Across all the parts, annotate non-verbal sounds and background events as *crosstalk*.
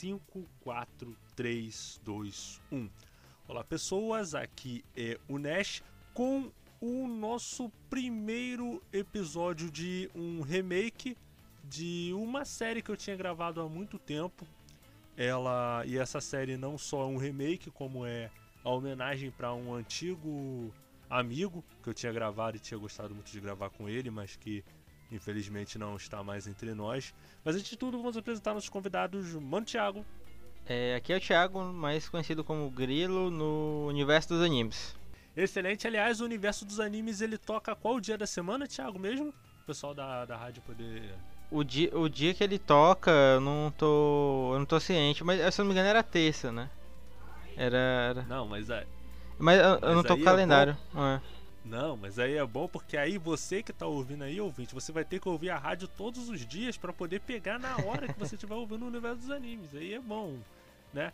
5, 4, 3, 2, 1. Olá, pessoas. Aqui é o Nash com o nosso primeiro episódio de um remake de uma série que eu tinha gravado há muito tempo. Ela e essa série não só é um remake, como é a homenagem para um antigo amigo que eu tinha gravado e tinha gostado muito de gravar com ele, mas que infelizmente não está mais entre nós. Mas antes de tudo, vamos apresentar nossos convidados. Mano Thiago. É, aqui é o Thiago, mais conhecido como Grilo no universo dos animes. Excelente, aliás, o universo dos animes ele toca qual dia da semana, Thiago, mesmo? O pessoal da, da rádio poder. O dia, o dia que ele toca, eu não tô. Eu não tô ciente, mas se eu não me engano era terça, né? Era. era... Não, mas é. Mas eu, eu não tô com é calendário. É não, mas aí é bom porque aí você que tá ouvindo aí, ouvinte, você vai ter que ouvir a rádio todos os dias para poder pegar na hora que você estiver ouvindo o universo dos animes. Aí é bom, né?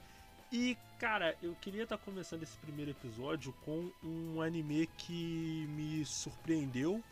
E, cara, eu queria estar tá começando esse primeiro episódio com um anime que me surpreendeu.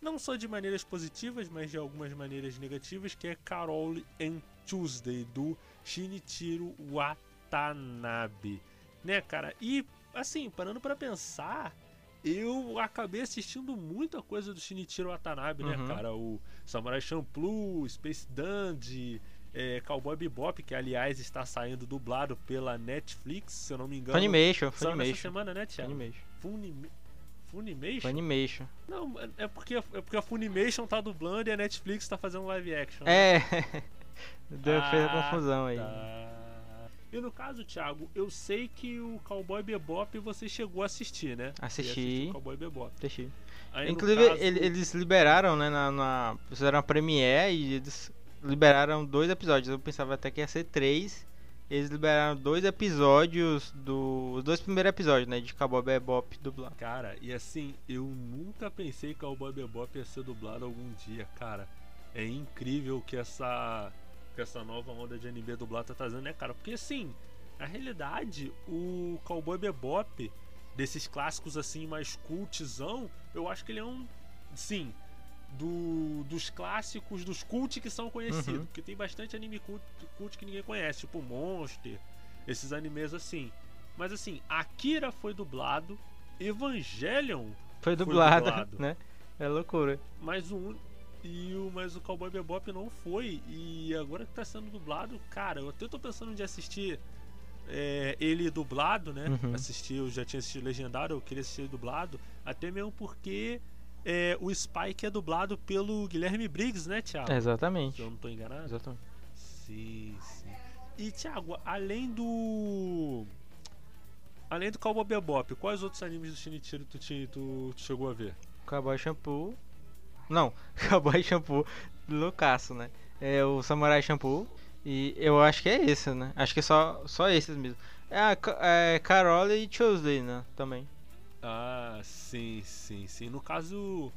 Não só de maneiras positivas, mas de algumas maneiras negativas, que é Carol and Tuesday, do Shinichiro Watanabe. Né, cara? E, assim, parando para pensar, eu acabei assistindo muita coisa do Shinichiro Watanabe, né, uhum. cara? O Samurai Champloo, Space Dandy, é, Cowboy Bebop, que aliás está saindo dublado pela Netflix, se eu não me engano. Funimation, Funimation. Essa semana, né, Thiago? Funimation. Funimation. Funimation? Funimation. Não, é porque, é porque a Funimation tá dublando e a Netflix tá fazendo live action. Né? É. *laughs* Deu, ah, fez a confusão aí. Tá. E no caso, Thiago, eu sei que o Cowboy Bebop você chegou a assistir, né? Assisti. O Cowboy Bebop. Assisti. Aí, Inclusive, caso... eles liberaram, né, na, na, fizeram a premiere e eles liberaram dois episódios. Eu pensava até que ia ser três. Eles liberaram dois episódios do. Os dois primeiros episódios, né? De Cowboy Bebop dublado. Cara, e assim, eu nunca pensei que Cowboy Bebop ia ser dublado algum dia, cara. É incrível que essa que essa nova onda de anime dublado tá trazendo, né, cara? Porque assim, na realidade, o Cowboy Bebop, desses clássicos assim mais cultzão, eu acho que ele é um. Sim, do, dos clássicos, dos cult que são conhecidos. Uhum. Porque tem bastante anime cult, cult que ninguém conhece, tipo Monster, esses animes assim. Mas assim, Akira foi dublado, Evangelion foi dublado, foi dublado. *laughs* né? É loucura. Mas o, e o, mas o Cowboy Bebop não foi. E agora que tá sendo dublado, cara, eu até tô pensando de assistir é, ele dublado, né? Uhum. Assistir, eu já tinha assistido legendado, eu queria assistir dublado. Até mesmo porque é, o Spike é dublado pelo Guilherme Briggs, né, Thiago? Exatamente. Se eu não tô enganado. Exatamente. Sim, sim. E, Thiago, além do. Além do Cowboy Bebop, quais outros animes do Shinichiro tu, tu, tu chegou a ver? Cowboy Shampoo, não, *laughs* Cowboy Shampoo loucaço, né? É o Samurai Shampoo. E eu acho que é esse, né? Acho que é só, só esses mesmo. É, é Carol e Tuesday, né? Também. Ah, sim, sim, sim. No caso.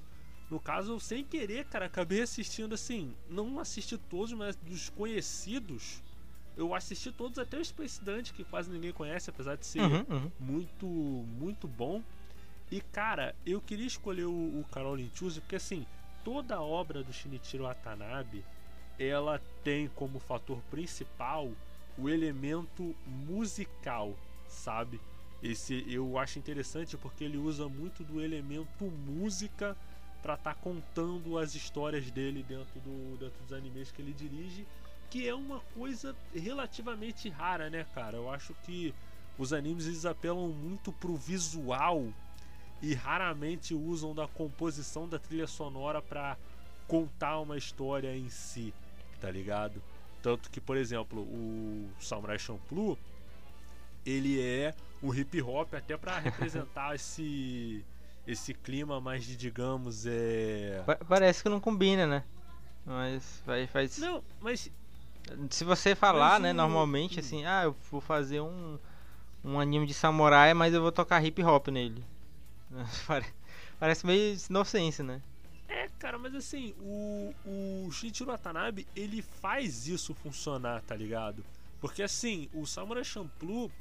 No caso, sem querer, cara, acabei assistindo assim. Não assisti todos, mas dos conhecidos. Eu assisti todos até o Space Dante, que quase ninguém conhece, apesar de ser uhum, uhum. muito, muito bom. E cara, eu queria escolher o, o Carol Tuesday porque assim, toda a obra do Shinichiro Watanabe ela tem como fator principal o elemento musical, sabe? Esse eu acho interessante porque ele usa muito do elemento música para estar tá contando as histórias dele dentro, do, dentro dos animes que ele dirige, que é uma coisa relativamente rara, né, cara? Eu acho que os animes eles apelam muito pro visual e raramente usam da composição da trilha sonora para contar uma história em si, tá ligado? Tanto que, por exemplo, o Samurai Champloo ele é o hip hop até para *laughs* representar esse esse clima mais de digamos é parece que não combina, né? Mas vai faz Não, mas se você falar, né, o... normalmente assim, ah, eu vou fazer um um anime de samurai, mas eu vou tocar hip hop nele. *laughs* Parece meio inocência, né? É, cara, mas assim, o, o Shinichiro Watanabe, ele faz isso funcionar, tá ligado? Porque assim, o Samurai Champloo,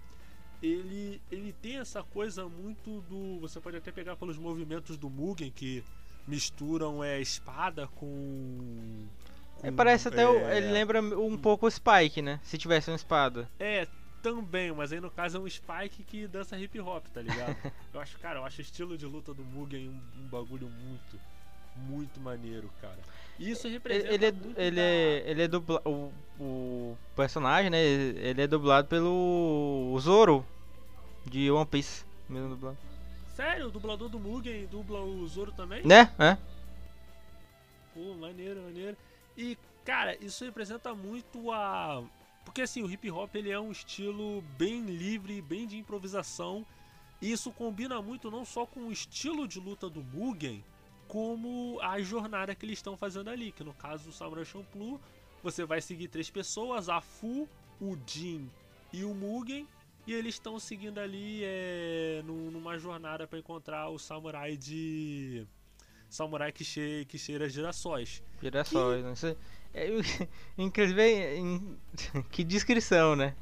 ele, ele tem essa coisa muito do... Você pode até pegar pelos movimentos do Mugen, que misturam é, espada com, com, parece até. É... Ele lembra um pouco o Spike, né? Se tivesse uma espada. É, também, mas aí no caso é um Spike que dança hip hop, tá ligado? *laughs* eu acho, cara, eu acho o estilo de luta do Mugen um, um bagulho muito, muito maneiro, cara. Isso representa ele, é, ele, da... é, ele é dublado. O, o personagem, né? Ele é dublado pelo Zoro de One Piece. Mesmo dublado. Sério? O dublador do Mugen dubla o Zoro também? Né? É. Pô, maneiro, maneiro. E, cara, isso representa muito a. Porque assim, o hip hop ele é um estilo bem livre, bem de improvisação. E isso combina muito não só com o estilo de luta do Mugen, como a jornada que eles estão fazendo ali. Que no caso do Samurai Champloo, você vai seguir três pessoas, a Fu, o Jin e o Mugen. E eles estão seguindo ali é, numa jornada para encontrar o samurai de samurai que, che que cheira girassóis. Girassóis, e... não sei. É, *laughs* inclusive, em... *laughs* que descrição, né?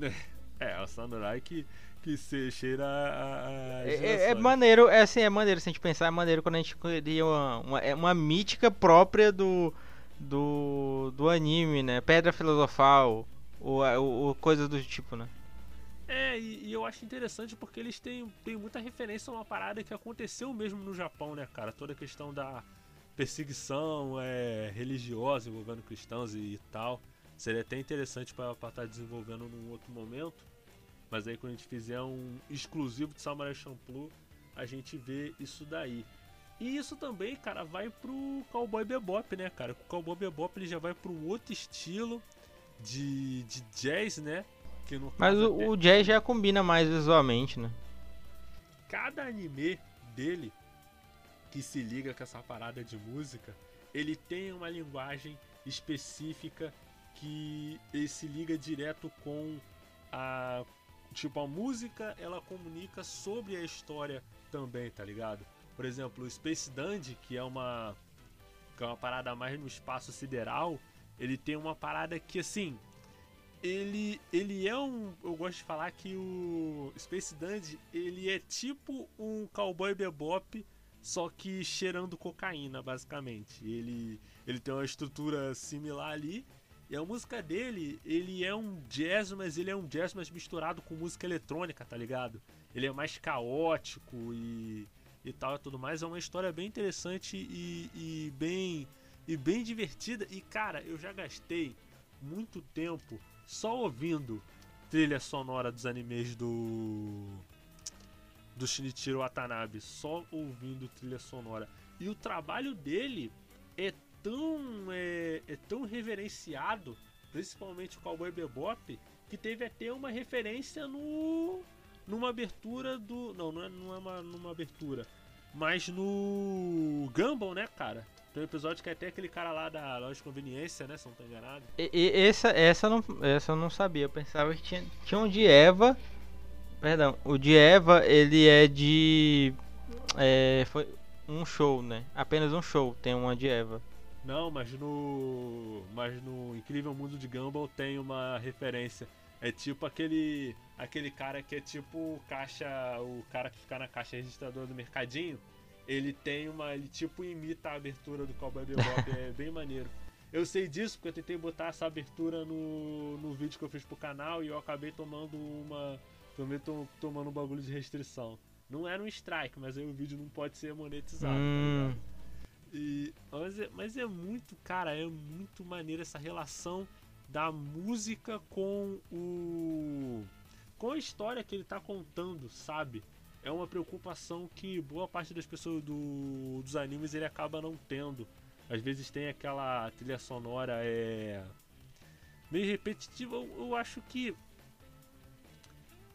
É, é, o samurai que, que se cheira a, a é, é, é, maneiro, é assim, é maneiro se a gente pensar, é maneiro quando a gente cria uma, uma, é uma mítica própria do, do, do anime, né? Pedra filosofal, ou, ou coisas do tipo, né? É, e, e, eu acho interessante porque eles têm, têm muita referência a uma parada que aconteceu mesmo no Japão, né, cara? Toda a questão da perseguição é, religiosa envolvendo cristãos e, e tal. Seria até interessante para estar tá desenvolvendo num outro momento. Mas aí quando a gente fizer um exclusivo de Samurai Champloo, a gente vê isso daí. E isso também, cara, vai pro Cowboy Bebop, né, cara? O Cowboy Bebop ele já vai um outro estilo de, de jazz, né? Mas o, o Jazz já combina mais visualmente, né? Cada anime dele que se liga com essa parada de música, ele tem uma linguagem específica que se liga direto com a tipo a música, ela comunica sobre a história também, tá ligado? Por exemplo, o Space Dandy, que é uma que é uma parada mais no espaço sideral, ele tem uma parada que assim, ele, ele é um. Eu gosto de falar que o Space Dandy ele é tipo um cowboy bebop, só que cheirando cocaína, basicamente. Ele, ele tem uma estrutura similar ali. E a música dele, ele é um jazz, mas ele é um jazz mas misturado com música eletrônica, tá ligado? Ele é mais caótico e, e tal e tudo mais. É uma história bem interessante e, e bem e bem divertida. E cara, eu já gastei muito tempo só ouvindo trilha sonora dos animes do do Shinichiro Watanabe, só ouvindo trilha sonora. E o trabalho dele é tão é, é tão reverenciado, principalmente o Cowboy Bebop, que teve até uma referência no numa abertura do não, não é, não é uma, numa abertura, mas no Gumball, né, cara? Tem um episódio que é até aquele cara lá da loja de conveniência, né? Se não tô enganado. E, e, essa, essa, não, essa eu não sabia. Eu pensava que tinha, tinha um de Eva. Perdão, o de Eva ele é de. É, foi um show, né? Apenas um show tem uma de Eva. Não, mas no. Mas no Incrível Mundo de Gumball tem uma referência. É tipo aquele. aquele cara que é tipo o caixa. O cara que fica na caixa registradora do mercadinho ele tem uma. Ele tipo imita a abertura do Cowboy Bebop, *laughs* é bem maneiro. Eu sei disso porque eu tentei botar essa abertura no, no vídeo que eu fiz pro canal e eu acabei tomando uma. Também tô, tomando um bagulho de restrição. Não era um strike, mas aí o vídeo não pode ser monetizado, tá hum. tá e, mas, é, mas é muito, cara, é muito maneiro essa relação da música com o. com a história que ele tá contando, sabe? é uma preocupação que boa parte das pessoas do, dos animes ele acaba não tendo. Às vezes tem aquela trilha sonora é meio repetitiva. Eu, eu acho que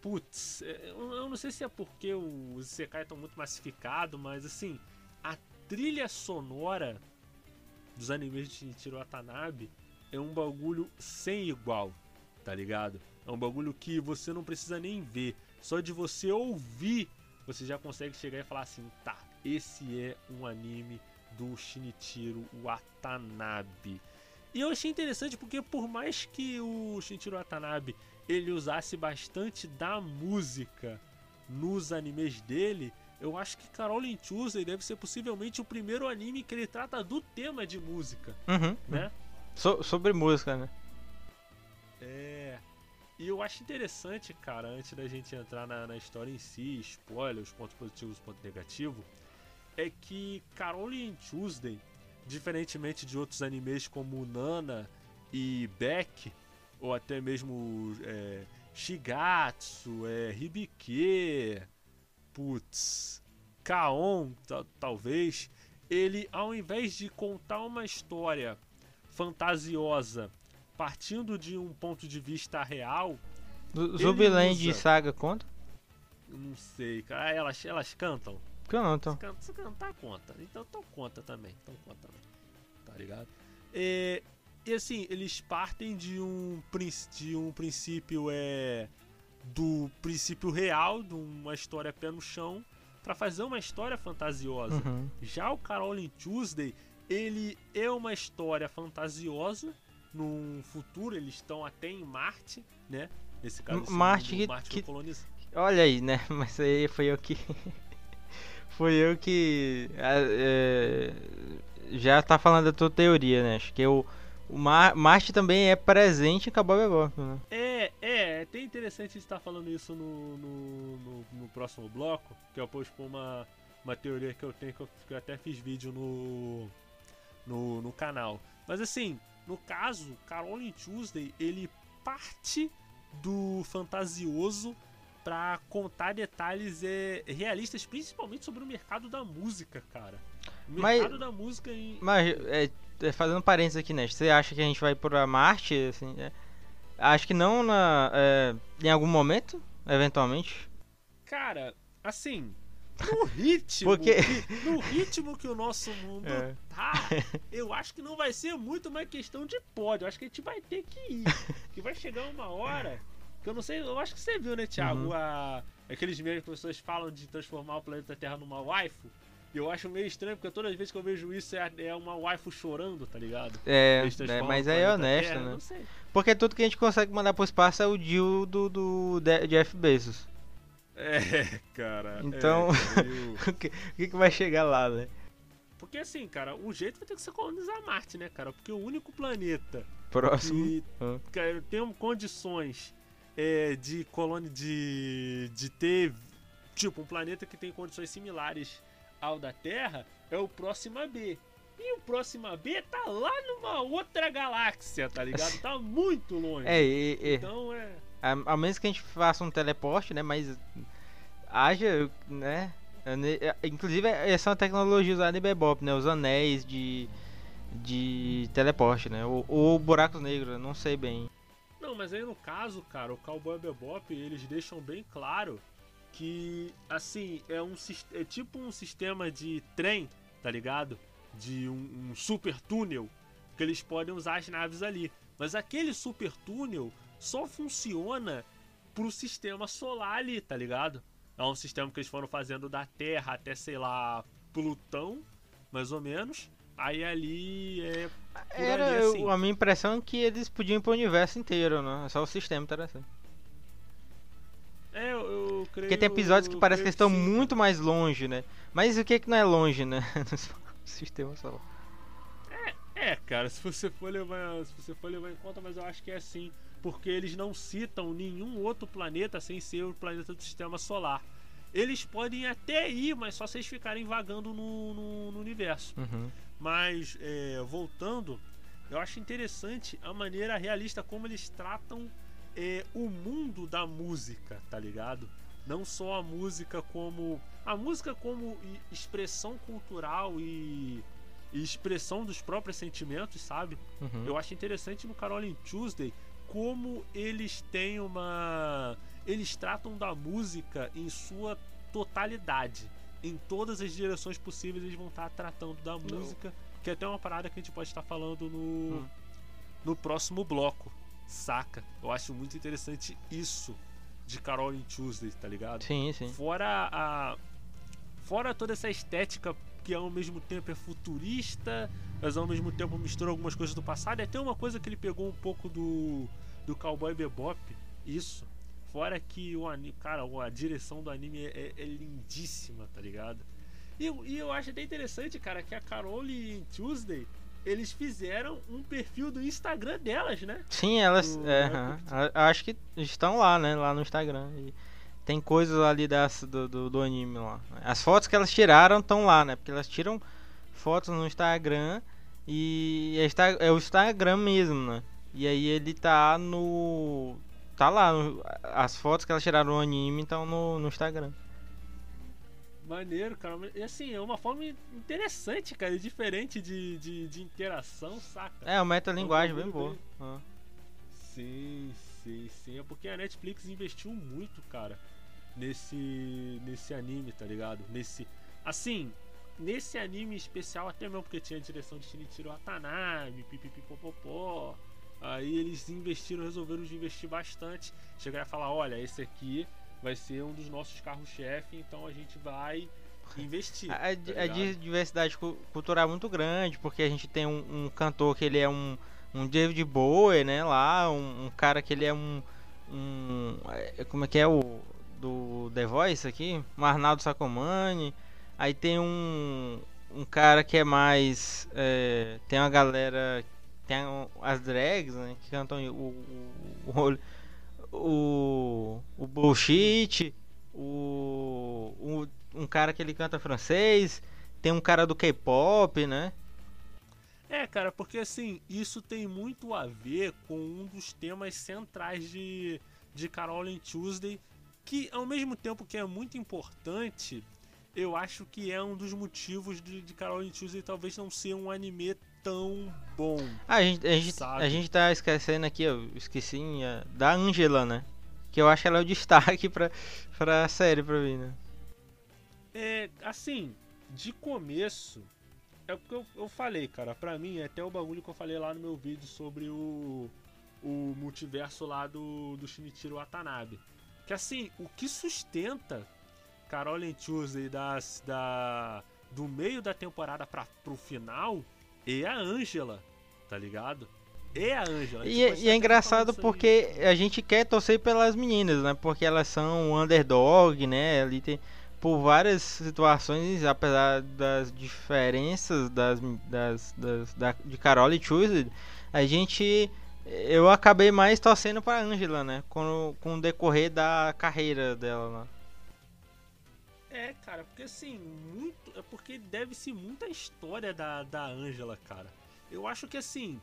putz, é, eu não sei se é porque os Isekai estão muito massificados, mas assim, a trilha sonora dos animes de Shinichiro Watanabe é um bagulho sem igual, tá ligado? É um bagulho que você não precisa nem ver, só de você ouvir você já consegue chegar e falar assim, tá, esse é um anime do Shinichiro Watanabe. E eu achei interessante porque por mais que o Shinichiro Watanabe ele usasse bastante da música nos animes dele, eu acho que Carole Tuesday deve ser possivelmente o primeiro anime que ele trata do tema de música, uhum. né? So, sobre música, né? É. E eu acho interessante, cara, antes da gente entrar na, na história em si, spoiler, os pontos positivos e os pontos negativos, é que Carole Tuesday, diferentemente de outros animes como Nana e Beck, ou até mesmo é, Shigatsu, é, Hibike, putz, Kaon, talvez, ele ao invés de contar uma história fantasiosa partindo de um ponto de vista real. Zumbiland usa... Saga conta? Não sei, cara. Ah, elas, elas cantam? Cantam. Se, can, se cantar, conta. Então, então conta também. Então conta também. Tá ligado? E, e assim, eles partem de um, de um princípio é do princípio real, de uma história pé no chão, para fazer uma história fantasiosa. Uhum. Já o Carolyn Tuesday, ele é uma história fantasiosa. Num futuro, eles estão até em Marte, né? Nesse caso, Marte, que, Marte que, Olha aí, né? *laughs* Mas aí foi eu que. *laughs* foi eu que. É, já tá falando da tua teoria, né? Acho que eu. O Mar Marte também é presente em Cowboy Bebop, né? É, é, é até interessante estar falando isso no, no, no, no próximo bloco, que eu pus uma, uma teoria que eu tenho, que eu, que eu até fiz vídeo no, no, no canal. Mas assim, no caso, Carolyn Tuesday, ele parte do fantasioso para contar detalhes é, realistas, principalmente sobre o mercado da música, cara. O mercado mas, da música em... Mas, é, fazendo parênteses aqui, né? Você acha que a gente vai pra Marte, assim, é, Acho que não na, é, em algum momento, eventualmente. Cara, assim, no *laughs* ritmo, Porque... que, no ritmo que o nosso mundo é. tá, eu acho que não vai ser muito uma questão de pódio. Eu acho que a gente vai ter que ir. *laughs* Que vai chegar uma hora. Que eu não sei, eu acho que você viu, né, Thiago? Uhum. A, aqueles memes que as pessoas falam de transformar o planeta Terra numa waifu. Eu acho meio estranho, porque todas as vezes que eu vejo isso é, é uma waifu chorando, tá ligado? É, é mas aí é honesto, terra, né? Porque tudo que a gente consegue mandar pro espaço é o Jill do, do Jeff Bezos. É, *laughs* cara. Então, é, *laughs* o, que, o que, vai chegar lá, né? Porque assim, cara, o jeito vai ter que ser colonizar Marte, né, cara? Porque o único planeta próximo que ah. cara, tem condições é, de colônia de, de ter tipo um planeta que tem condições similares ao da Terra é o Próxima B. E o Próxima B tá lá numa outra galáxia, tá ligado? *laughs* Tá muito longe. É, e, e, então é. A, a menos que a gente faça um teleporte, né? Mas haja, né? Inclusive, essa é uma tecnologia usada em Bebop, né? Os anéis de, de teleporte, né? Ou, ou buracos negros, não sei bem. Não, mas aí no caso, cara, o Cowboy Bebop, eles deixam bem claro que, assim, é, um, é tipo um sistema de trem, tá ligado? De um, um super túnel, que eles podem usar as naves ali. Mas aquele super túnel só funciona pro sistema solar ali, tá ligado? É um sistema que eles foram fazendo da Terra até, sei lá, Plutão, mais ou menos. Aí ali é. Era ali, assim. a minha impressão é que eles podiam ir pro universo inteiro, né? É só o sistema interessante. É, eu, eu creio. Porque tem episódios que parece que, estão sim. muito mais longe, né? Mas o que é que não é longe, né? *laughs* no sistema solar. É, é, cara, se você for levar, se você for levar em conta, mas eu acho que é assim porque eles não citam nenhum outro planeta sem ser o planeta do sistema solar. Eles podem até ir, mas só se eles ficarem vagando no, no, no universo. Uhum. Mas, é, voltando, eu acho interessante a maneira realista como eles tratam é, o mundo da música, tá ligado? Não só a música como. A música como expressão cultural e, e expressão dos próprios sentimentos, sabe? Uhum. Eu acho interessante no Caroline Tuesday como eles têm uma. Eles tratam da música em sua totalidade. Em todas as direções possíveis eles vão estar tratando da música. Que é até uma parada que a gente pode estar falando no, hum. no próximo bloco. Saca? Eu acho muito interessante isso de Carol in Tuesday, tá ligado? Sim, sim. Fora a. Fora toda essa estética que ao mesmo tempo é futurista, mas ao mesmo tempo mistura algumas coisas do passado. E até uma coisa que ele pegou um pouco do, do Cowboy Bebop, isso, Fora que o anime, cara, a direção do anime é, é lindíssima, tá ligado? E, e, eu acho até interessante, cara, que a Carol e Tuesday eles fizeram um perfil do Instagram delas, né? Sim, elas. Do, é, acho que estão lá, né? Lá no Instagram. E tem coisas ali das, do, do, do, anime lá. As fotos que elas tiraram estão lá, né? Porque elas tiram fotos no Instagram e é, é o Instagram mesmo, né? E aí ele tá no. Tá lá. As fotos que elas tiraram no anime estão no, no Instagram. Maneiro, cara. E assim, é uma forma interessante, cara, diferente de, de, de interação, saca? É, uma metalinguagem bem boa. Bem... Ah. Sim, sim, sim. É porque a Netflix investiu muito, cara, nesse nesse anime, tá ligado? Nesse assim, nesse anime especial até mesmo porque tinha a direção de Shinichiro Watanabe, pipipipopopó. Aí eles investiram, resolveram investir bastante. Chegaram a falar, olha, esse aqui vai ser um dos nossos carros-chefe, então a gente vai investir. *laughs* A, tá a diversidade cultural é muito grande, porque a gente tem um, um, cantor que ele é um, um David Bowie, né, lá, um, um cara que ele é um, um, como é que é o do The Voice aqui, um Arnaldo Sacomani, aí tem um, um cara que é mais, é, tem uma galera, tem as drags, né, que cantam o, o, o o, o Bullshit, o, o, um cara que ele canta francês, tem um cara do K-pop, né? É, cara, porque assim, isso tem muito a ver com um dos temas centrais de, de Carol Tuesday, que ao mesmo tempo que é muito importante, eu acho que é um dos motivos de, de Carol Tuesday talvez não ser um anime tão bom. Ah, a gente, a gente, a gente tá esquecendo aqui, eu esqueci da Angela, né? Que eu acho que ela é o destaque *laughs* pra, pra série pra mim, né? É, assim, de começo, é porque eu, eu falei, cara, pra mim, é até o bagulho que eu falei lá no meu vídeo sobre o, o multiverso lá do, do Shinichiro Watanabe. Que assim, o que sustenta Carol Tuesday das, da, do meio da temporada pra, pro final é a Angela, tá ligado? É a Angela. E, e é engraçado porque a gente quer torcer pelas meninas, né? Porque elas são underdog, né? Ali tem por várias situações, apesar das diferenças das, das, das da, de Carol e Tuesday, a gente eu acabei mais torcendo para Angela, né? Com, com o decorrer da carreira dela, né? É, cara, porque assim, muito. É porque deve-se muita história da, da Angela, cara. Eu acho que assim,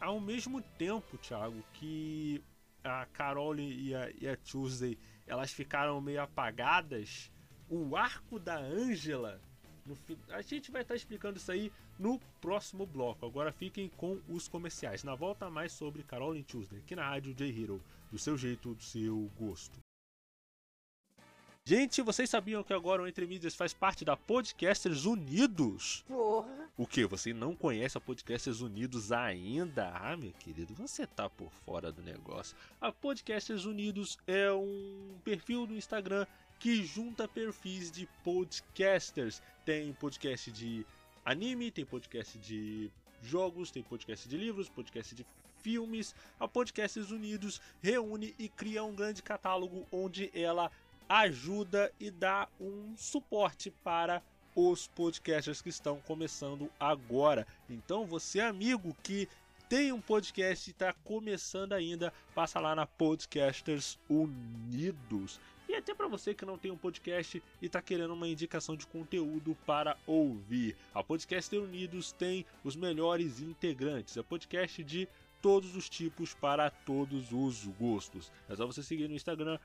ao mesmo tempo, Thiago, que a Carol e a, e a Tuesday elas ficaram meio apagadas, o arco da Angela. No, a gente vai estar tá explicando isso aí no próximo bloco. Agora fiquem com os comerciais. Na volta, mais sobre Carol e Tuesday, aqui na rádio J-Hero. Do seu jeito, do seu gosto. Gente, vocês sabiam que agora o Entre Mídias faz parte da Podcasters Unidos? Porra. O que? Você não conhece a Podcasters Unidos ainda? Ah, meu querido, você tá por fora do negócio. A Podcasters Unidos é um perfil no Instagram que junta perfis de podcasters. Tem podcast de anime, tem podcast de jogos, tem podcast de livros, podcast de filmes. A Podcasters Unidos reúne e cria um grande catálogo onde ela ajuda e dá um suporte para os podcasters que estão começando agora. Então, você amigo que tem um podcast e está começando ainda, passa lá na Podcasters Unidos. E até para você que não tem um podcast e está querendo uma indicação de conteúdo para ouvir, a Podcaster Unidos tem os melhores integrantes. É podcast de todos os tipos para todos os gostos. É só você seguir no Instagram,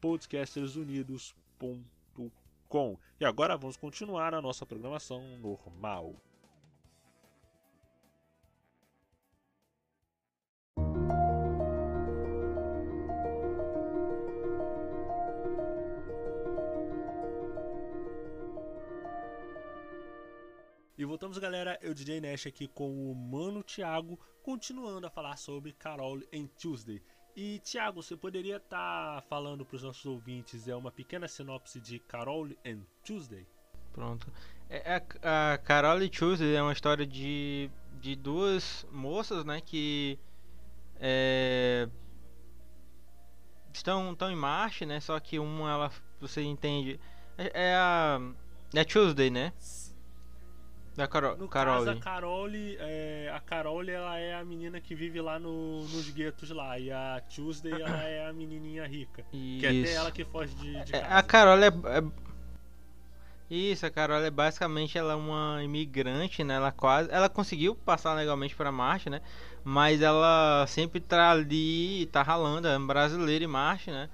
podcastersunidos.com. E agora vamos continuar a nossa programação normal. E voltamos, galera. Eu, DJ Nash, aqui com o Mano Thiago, continuando a falar sobre Carol and Tuesday. E, Thiago, você poderia estar tá falando para os nossos ouvintes é uma pequena sinopse de Carol and Tuesday? Pronto. É, a, é, a Carol e Tuesday é uma história de, de duas moças, né, que é, estão, estão em marcha, né? Só que uma, ela, você entende, é, é a, é a Tuesday, né? Da Carol. No Carole. caso, a Carole, é, a Carole, ela é a menina que vive lá no, nos guetos lá. E a Tuesday, ela é a menininha rica. Que é até Isso. ela que foge de, de É, casa. a Carol é, é- Isso, a Carol é basicamente ela é uma imigrante, né? Ela quase. Ela conseguiu passar legalmente para Marte, né? Mas ela sempre tá ali, tá ralando, é brasileira em Marte, né?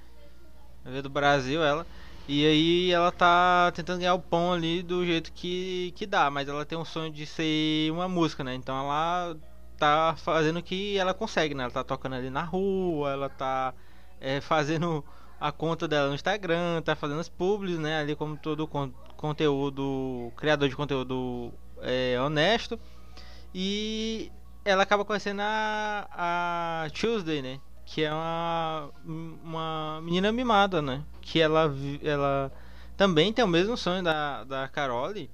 Veio do Brasil ela. E aí ela tá tentando ganhar o pão ali do jeito que, que dá, mas ela tem um sonho de ser uma música, né? Então ela tá fazendo o que ela consegue, né? Ela tá tocando ali na rua, ela tá é, fazendo a conta dela no Instagram, tá fazendo as publis, né? Ali como todo con conteúdo, criador de conteúdo é, honesto. E ela acaba conhecendo a, a Tuesday, né? Que é uma, uma menina mimada, né? Que ela, ela também tem o mesmo sonho da, da Carole.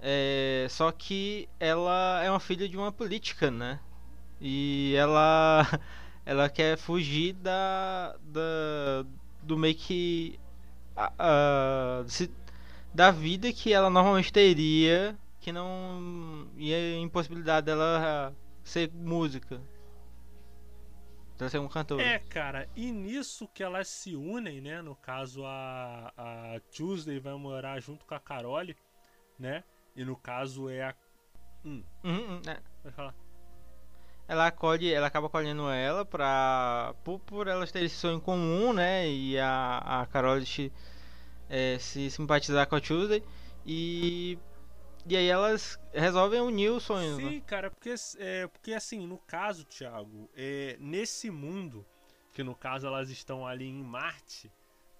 É, só que ela é uma filha de uma política, né? E ela *laughs* ela quer fugir da, da do meio que a- a- da vida que ela normalmente teria que não ia impossibilidade dela ser música dela ser um cantor É, cara, e nisso que elas se unem, né? No caso, a, a Tuesday vai morar junto com a Carole, né? E no caso é a. Hum, Uhum, uhum, é. vai falar. ela acolhe ela acaba acolhendo ela pra por, por elas terem esse sonho comum né e a, a Carol se, é, se simpatizar com a Tuesday e e aí elas resolvem unir os sonhos né? Sim, cara, porque, é, porque assim, no caso, Thiago, é, nesse mundo, que no caso elas estão ali em Marte,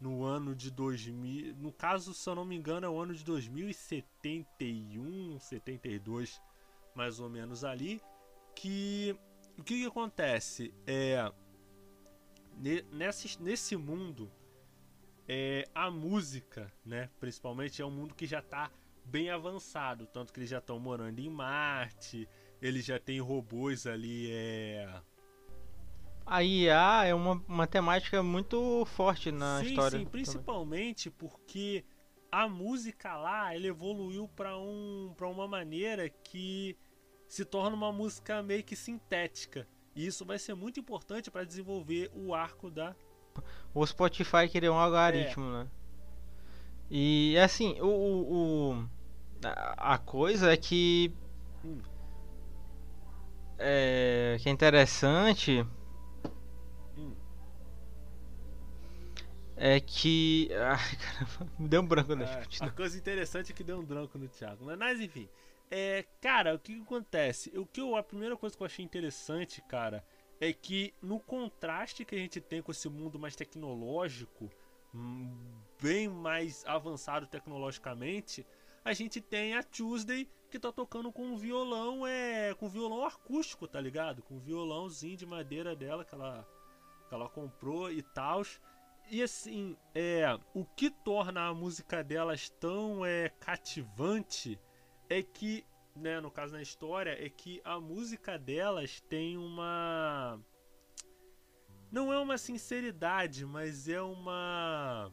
no ano de 2000. No caso, se eu não me engano, é o ano de 2071, 72, mais ou menos ali. Que. O que, que acontece? É. ne- Nesse, nesse mundo, é, a música, né? Principalmente é um mundo que já está bem avançado, tanto que eles já estão morando em Marte, eles já têm robôs ali, é. a IA é uma, uma temática muito forte na sim, história sim, também. principalmente porque a música lá, ela evoluiu para um, para uma maneira que se torna uma música meio que sintética. E isso vai ser muito importante para desenvolver o arco da o Spotify queria um algoritmo né e assim o, o, o- a, coisa é que é, que é interessante é que. *laughs* Ai, caramba, me deu um branco né? É, a coisa interessante é que deu um branco no Thiago. Mas, mas, enfim. É, cara, o que, que acontece? O que eu, a primeira coisa que eu achei interessante, cara, é que no contraste que a gente tem com esse mundo mais tecnológico, hum, bem mais avançado tecnologicamente, a gente tem a Tuesday que tá tocando com um violão, é, com violão acústico, tá ligado? Com um violãozinho de madeira dela que ela que ela comprou e tal. E assim, é, o que torna a música delas tão é, cativante é que, né, no caso na história, é que a música delas tem uma. Não é uma sinceridade, mas é uma.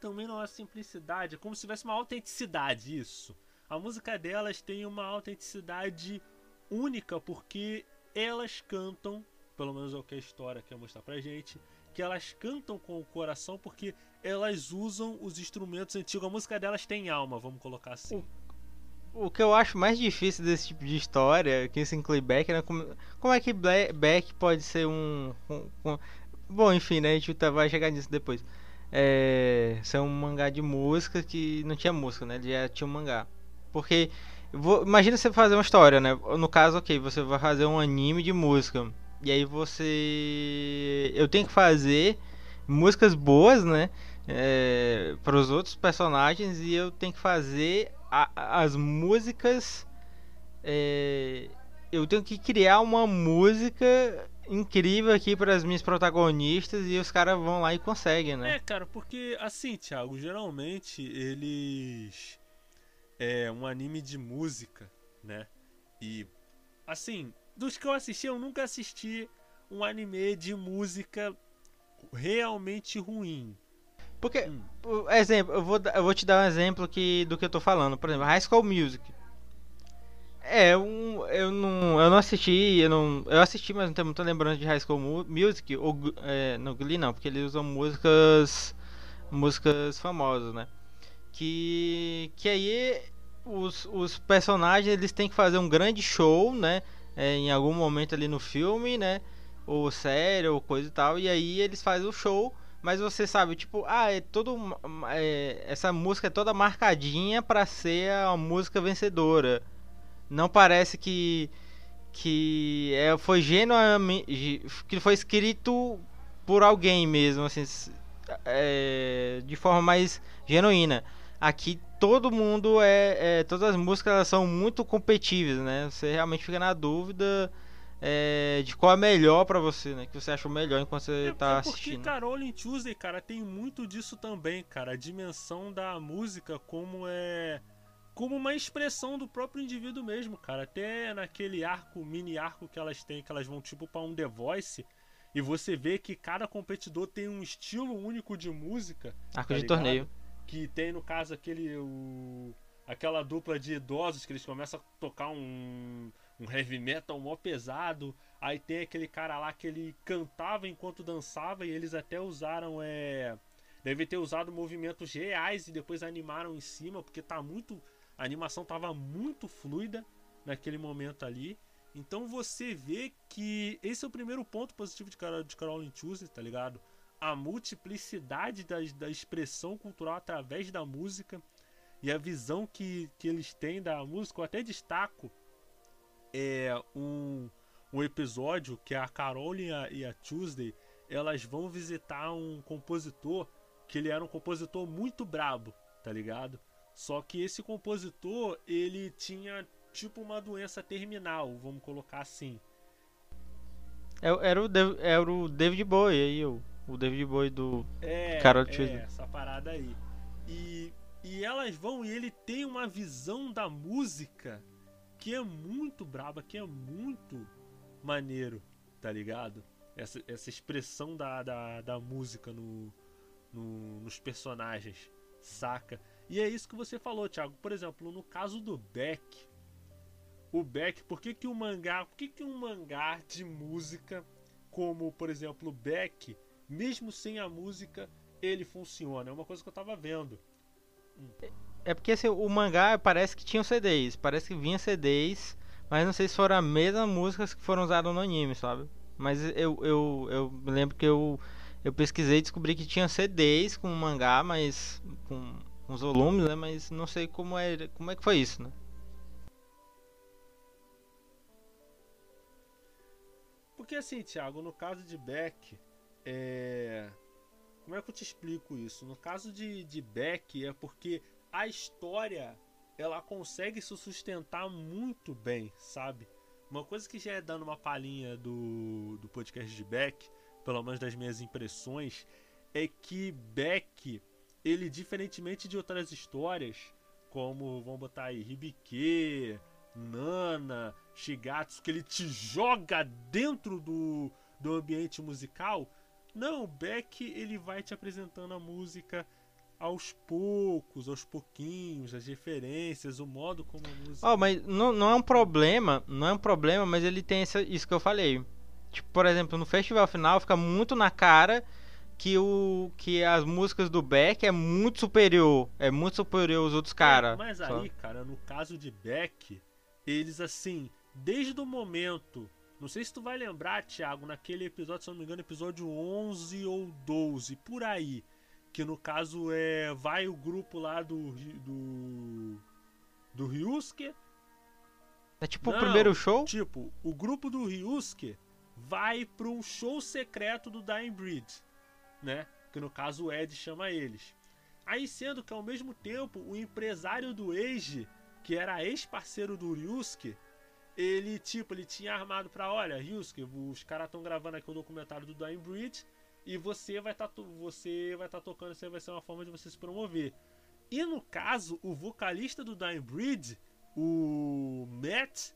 Também não é simplicidade, é como se tivesse uma autenticidade, isso. A música delas tem uma autenticidade única porque elas cantam, pelo menos é o que a história quer mostrar pra gente, que elas cantam com o coração porque elas usam os instrumentos antigos. A música delas tem alma, vamos colocar assim. O que eu acho mais difícil desse tipo de história, que isso inclui Beck, né? Como, como é que Beck pode ser um, um- um- Bom, enfim, né? A gente vai chegar nisso depois. É, ser um mangá de música que não tinha música, né? Ele já tinha um mangá. Porque. vou- imagina você fazer uma história, né? No caso, ok, você vai fazer um anime de música. E aí você. Eu tenho que fazer músicas boas, né? É, para os outros personagens e eu tenho que fazer a- as músicas. é, eu tenho que criar uma música incrível aqui para as minhas protagonistas e os caras vão lá e conseguem, né? É, cara, porque assim, Thiago, geralmente eles. É um anime de música, né? E. Assim, dos que eu assisti, eu nunca assisti um anime de música realmente ruim. Porque, hum. exemplo, eu vou, eu vou te dar um exemplo que, do que eu tô falando. Por exemplo, High School Music. É, um, eu não, eu não assisti, eu não, eu assisti, mas não tenho muita lembrança de High School Music ou é, no Glee não, porque eles usam músicas, músicas famosas, né? Que, que aí os, os personagens eles têm que fazer um grande show, né? É, em algum momento ali no filme, né? Ou série ou coisa e tal, e aí eles fazem o show mas você sabe, tipo, ah, é todo. É, essa música é toda marcadinha para ser a música vencedora. Não parece que. Que é, foi genuinamente. Que foi escrito por alguém mesmo, assim. É, de forma mais genuína. Aqui todo mundo é, é. Todas as músicas são muito competitivas, né? Você realmente fica na dúvida é, de qual é melhor para você, né? Que você achou melhor enquanto você é, tá é porque, assistindo. Porque Rolling Tuesday, cara, tem muito disso também, cara. A dimensão da música como é como uma expressão do próprio indivíduo mesmo, cara. Até naquele arco, mini arco que elas têm, que elas vão tipo para um The Voice, e você vê que cada competidor tem um estilo único de música. Arco tá de ligado? torneio. Que tem no caso aquele o aquela dupla de idosos que eles começam a tocar um um heavy metal mó pesado. Aí tem aquele cara lá que ele cantava enquanto dançava e eles até usaram é deve ter usado movimentos reais e depois animaram em cima porque tá muito a animação tava muito fluida naquele momento ali. Então você vê que esse é o primeiro ponto positivo de, Carol, de Caroline Tuesday, tá ligado? A multiplicidade da, da expressão cultural através da música e a visão que, que eles têm da música. Eu até destaco é um, um episódio que a Carol e a, e a Tuesday elas vão visitar um compositor que ele era um compositor muito brabo, tá ligado? Só que esse compositor, ele tinha tipo uma doença terminal, vamos colocar assim. É, era o, era o David Bowie aí, o, o David Bowie do é, Carol. É, essa parada aí. E, e elas vão e ele tem uma visão da música que é muito braba, que é muito maneiro, tá ligado? Essa, essa expressão da, da, da música no, no, nos personagens, saca? E é isso que você falou, Thiago. Por exemplo, no caso do Beck, o Beck, por que, que o mangá, por que, que um mangá de música, como por exemplo o Beck, mesmo sem a música, ele funciona? É uma coisa que eu tava vendo. Hum. É porque assim, o mangá parece que tinha CDs, parece que vinha CDs, mas não sei se foram as mesmas músicas que foram usadas no anime, sabe? Mas eu, eu, eu lembro que eu, eu pesquisei e descobri que tinha CDs com mangá, mas com, os volumes, né? Mas não sei como é, como é que foi isso, né? Porque assim, Thiago, no caso de Beck, é... como é que eu te explico isso? No caso de, de Beck, é porque a história ela consegue se sustentar muito bem, sabe? Uma coisa que já é dando uma palhinha do, do podcast de Beck, pelo menos das minhas impressões, é que Beck, ele diferentemente de outras histórias, como vamos botar aí Hibike, Nana, Shigatsu, que ele te joga dentro do, do ambiente musical. Não, Beck ele vai te apresentando a música aos poucos, aos pouquinhos, as referências, o modo como a música. Oh, mas não, não é um problema, não é um problema, mas ele tem essa, isso que eu falei. Tipo, por exemplo, no festival final fica muito na cara que o que as músicas do Beck é muito superior, é muito superior aos outros caras. É, mas aí, cara, no caso de Beck, eles assim, desde o momento não sei se tu vai lembrar, Thiago, naquele episódio, se não me engano, episódio 11 ou 12, por aí que no caso é vai o grupo lá do do do Ryusuke. É tipo Não, o primeiro show? Tipo, o grupo do Ryusuke vai para um show secreto do Dying Breed, né? Que no caso o Ed chama eles. Aí sendo que ao mesmo tempo o empresário do Eiji, que era ex-parceiro do Ryusuke, ele tipo, ele tinha armado para, olha, Ryusuke, os caras estão gravando aqui o documentário do Dying Breed e você vai estar tá, você vai estar tá tocando, isso vai ser uma forma de você se promover. E no caso, o vocalista do Dying Breed, o Matt,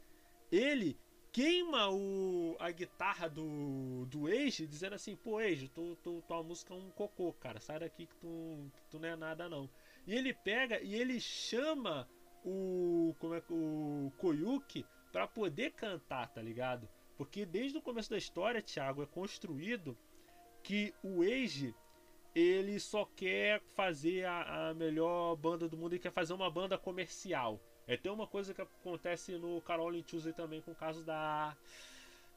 ele queima o, a guitarra do, do Age, dizendo assim, pô, Age, tu, tu, tua música é um cocô, cara, sai daqui que tu, tu não é nada não. E ele pega e ele chama o, como é, o Koyuki para poder cantar, tá ligado? Porque desde o começo da história, Thiago, é construído que o Age ele só quer fazer a, a melhor banda do mundo e quer fazer uma banda comercial. É tem uma coisa que acontece no Carol Tuesday também com o caso da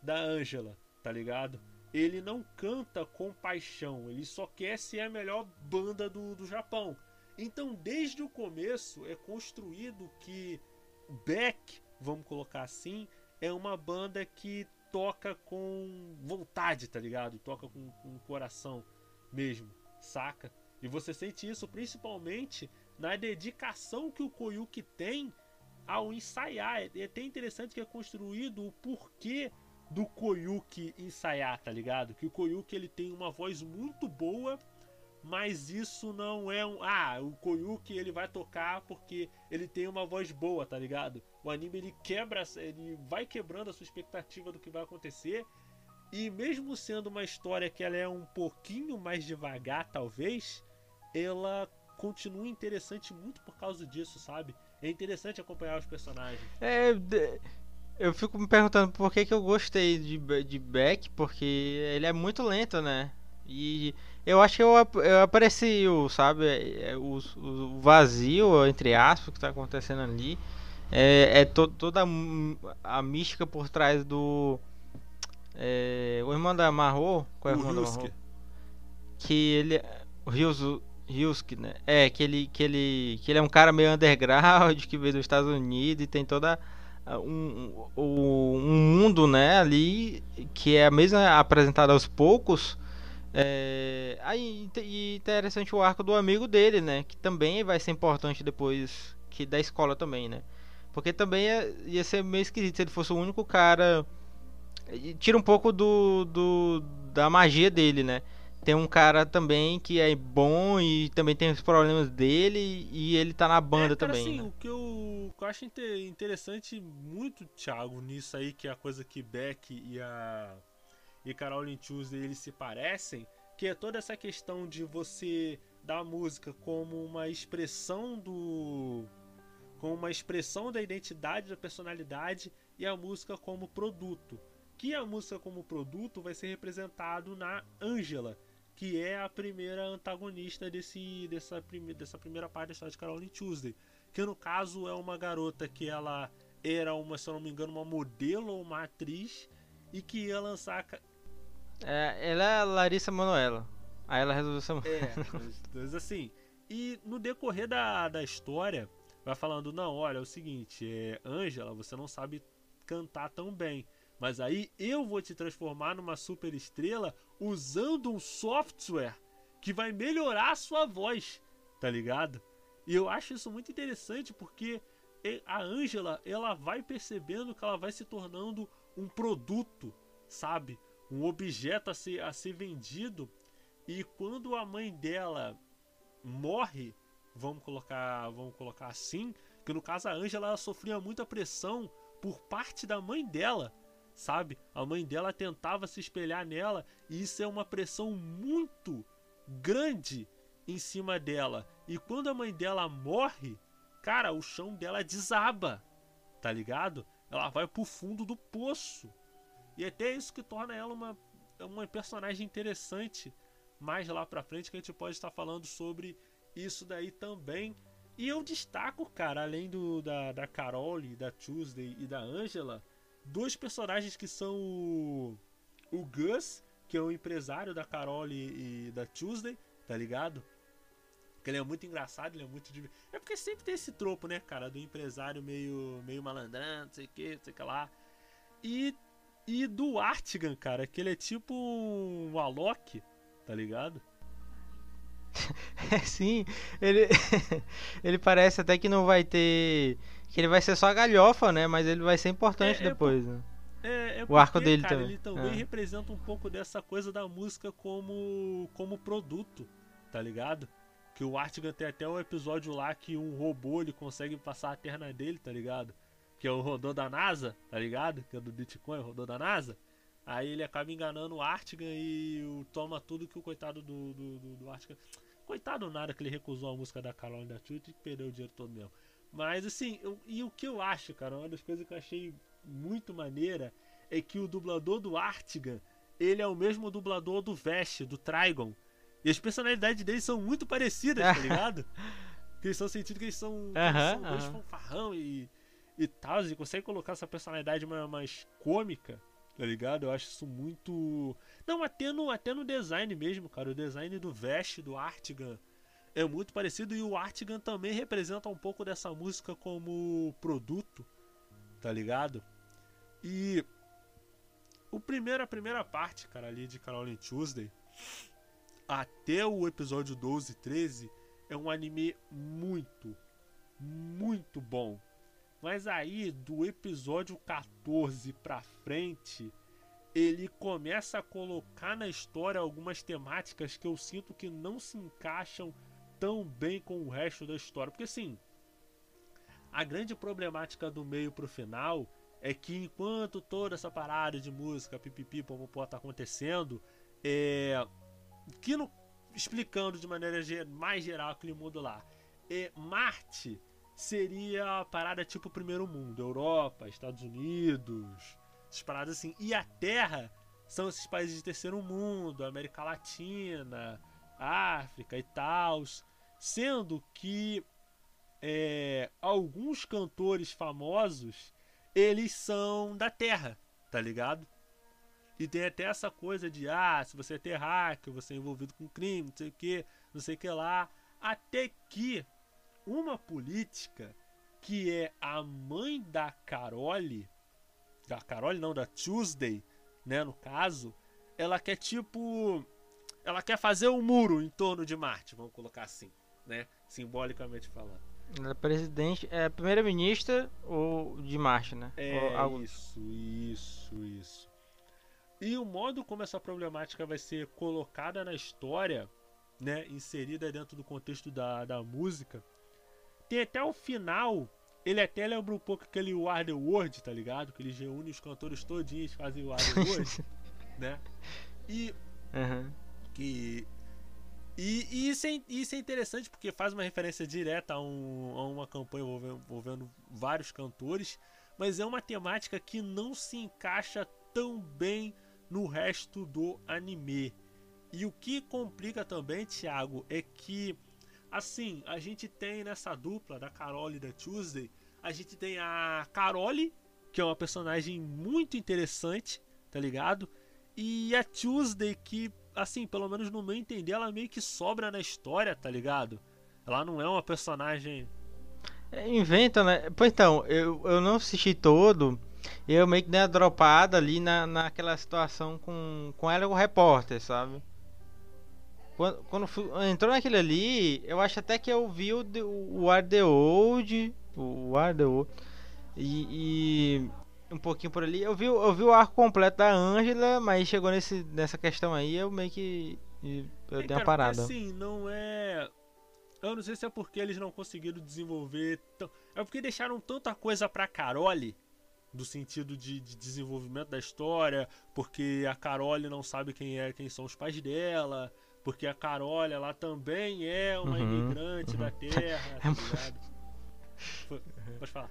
da Angela, tá ligado? Ele não canta com paixão, ele só quer ser a melhor banda do, do Japão. Então, desde o começo é construído que Beck, vamos colocar assim, é uma banda que toca com vontade, tá ligado? Toca com, com coração mesmo, saca? E você sente isso principalmente na dedicação que o Koyuki tem ao ensaiar. É até interessante que é construído o porquê do Koyuki ensaiar, tá ligado? Que o Koyuki ele tem uma voz muito boa, mas isso não é um, ah, o Koyuki ele vai tocar porque ele tem uma voz boa, tá ligado? O anime ele quebra, ele vai quebrando a sua expectativa do que vai acontecer. E mesmo sendo uma história que ela é um pouquinho mais devagar, talvez, ela continua interessante muito por causa disso, sabe? É interessante acompanhar os personagens. É, eu fico me perguntando por que, que eu gostei de, de Beck, porque ele é muito lento, né? E eu acho que eu, eu aprecio, sabe, é, o, o vazio, entre aspas, que está acontecendo ali. É, é to, toda a, a, mística por trás do. É, o irmão da Marro, qual é o, o irmão da Marro? Que ele. O Ryuzu, Ryusuke, né? É, que ele, que, ele, que ele é um cara meio underground, que veio dos Estados Unidos e tem toda um, um, um mundo, né, ali, que é mesmo apresentado aos poucos. É, aí e interessante o arco do amigo dele, né, que também vai ser importante depois que da escola também, né? Porque também ia, ia ser meio esquisito se ele fosse o único cara. Tira um pouco do, do da magia dele, né? Tem um cara também que é bom e também tem os problemas dele e ele tá na banda é, cara, também. Assim, né? o, que eu, o que eu acho interessante muito, Thiago, nisso aí, que é a coisa que Beck e a e Caroline Tuesday eles se parecem, que é toda essa questão de você dar a música como uma expressão do como uma expressão da identidade, da personalidade e a música como produto. Que a música como produto vai ser representado na Angela, que é a primeira antagonista desse, dessa, prime, dessa primeira parte da história de Caroline Tuesday. Que no caso é uma garota que ela era uma, se eu não me engano, uma modelo ou uma atriz e que ia lançar. É, ela é a Larissa Manoela. Aí ela resolveu ser. É, *laughs* *laughs* mas assim. E no decorrer da, da história, vai falando: não, olha, é o seguinte, é, Angela, você não sabe cantar tão bem. Mas aí eu vou te transformar numa super estrela usando um software que vai melhorar a sua voz, tá ligado? E eu acho isso muito interessante porque a Angela, ela vai percebendo que ela vai se tornando um produto, sabe? Um objeto a ser, a ser vendido. E quando a mãe dela morre, vamos colocar, vamos colocar assim, que no caso a Angela ela sofria muita pressão por parte da mãe dela sabe? A mãe dela tentava se espelhar nela e isso é uma pressão muito grande em cima dela. E quando a mãe dela morre, cara, o chão dela desaba, tá ligado? Ela vai pro fundo do poço. E até isso que torna ela uma, uma personagem interessante mais lá pra frente que a gente pode estar falando sobre isso daí também. E eu destaco, cara, além do da, da Carol, da Tuesday e da Angela, dois personagens que são o, o Gus, que é o empresário da Carol e, e da Tuesday, tá ligado? Ele é muito engraçado, ele é muito É porque sempre tem esse tropo, né, cara, do empresário meio meio malandrão, não sei o que, não sei o que lá. E e do Artigan, cara, que ele é tipo um Alok, tá ligado? *laughs* Sim, ele *laughs* ele parece até que não vai ter que ele vai ser só galhofa, né? Mas ele vai ser importante é, é depois, por... né? É, é porque, o arco dele cara, também. Ele também é. representa um pouco dessa coisa da música como, como produto, tá ligado? Que o Artigan tem até um episódio lá que um robô ele consegue passar a terna dele, tá ligado? Que é o rodô da NASA, tá ligado? Que é do Bitcoin, o rodô da NASA. Aí ele acaba enganando o Artigan e toma tudo que o coitado do, do, do, do Artigan. Coitado nada que ele recusou a música da Caroline da Chute e perdeu o dinheiro todo mesmo. Mas assim, eu, e o que eu acho, cara, uma das coisas que eu achei muito maneira é que o dublador do Artigan, ele é o mesmo dublador do Vest, do Trigon. E as personalidades deles são muito parecidas, tá *laughs* ligado? que eles são sentidos que eles são, uh -huh, eles são fanfarrão e, e tal. E consegue colocar essa personalidade mais, mais cômica Tá ligado? Eu acho isso muito. Não, até no, até no design mesmo, cara. O design do veste do Artigan é muito parecido. E o Artigan também representa um pouco dessa música como produto. Tá ligado? E. O primeiro, a primeira parte, cara, ali de Caroline Tuesday. Até o episódio 12 e 13 é um anime muito, muito bom. Mas aí, do episódio 14 pra frente, ele começa a colocar na história algumas temáticas que eu sinto que não se encaixam tão bem com o resto da história. Porque assim, a grande problemática do meio pro final é que enquanto toda essa parada de música, pipipi, popopó tá acontecendo, é. Que no, explicando de maneira mais geral aquele mundo lá. É, Marte seria a parada tipo primeiro mundo, Europa, Estados Unidos, essas paradas assim. E a Terra são esses países de terceiro mundo, América Latina, África e tal. Sendo que é, alguns cantores famosos, eles são da Terra, tá ligado? E tem até essa coisa de, ah, se você é terráqueo, você é envolvido com crime, não sei o que, não sei o que lá. Até que uma política que é a mãe da Carole, da Carole não, da Tuesday, né, no caso, ela quer tipo, ela quer fazer um muro em torno de Marte, vamos colocar assim, né, simbolicamente falando. Ela é presidente, é primeira-ministra ou de Marte, né? É algo... isso, isso, isso. E o modo como essa problemática vai ser colocada na história, né, inserida dentro do contexto da, da música, tem até o final. Ele até lembra um pouco aquele War the World, tá ligado? Que eles reúnem os cantores todinhos fazem o *laughs* World, né? E. Uhum. Que. E, e, isso, é, isso é interessante porque faz uma referência direta a, um, a uma campanha envolvendo, envolvendo vários cantores, mas é uma temática que não se encaixa tão bem no resto do anime. E o que complica também, Thiago, é que Assim, a gente tem nessa dupla da Carole e da Tuesday, a gente tem a Carole, que é uma personagem muito interessante, tá ligado? E a Tuesday, que, assim, pelo menos no meu entender, ela meio que sobra na história, tá ligado? Ela não é uma personagem. É, inventa, né? Pois então, eu, eu não assisti todo. Eu meio que dei uma dropada ali na, naquela situação com, com ela e o repórter, sabe? Quando, quando fui, entrou naquele ali, eu acho até que eu vi o, o War the Old. O War the Old. E, e, um pouquinho por ali. Eu vi, eu vi o arco completo da Angela, mas chegou nesse, nessa questão aí, eu meio que. Eu é, dei uma parada. Assim, não é. Eu não sei se é porque eles não conseguiram desenvolver. Tão... É porque deixaram tanta coisa pra Carole do sentido de, de, desenvolvimento da história, porque a Carole não sabe quem é, quem são os pais dela, porque a Carol, ela também é uma uhum, imigrante uhum. da Terra, *laughs* tá ligado? Pode falar.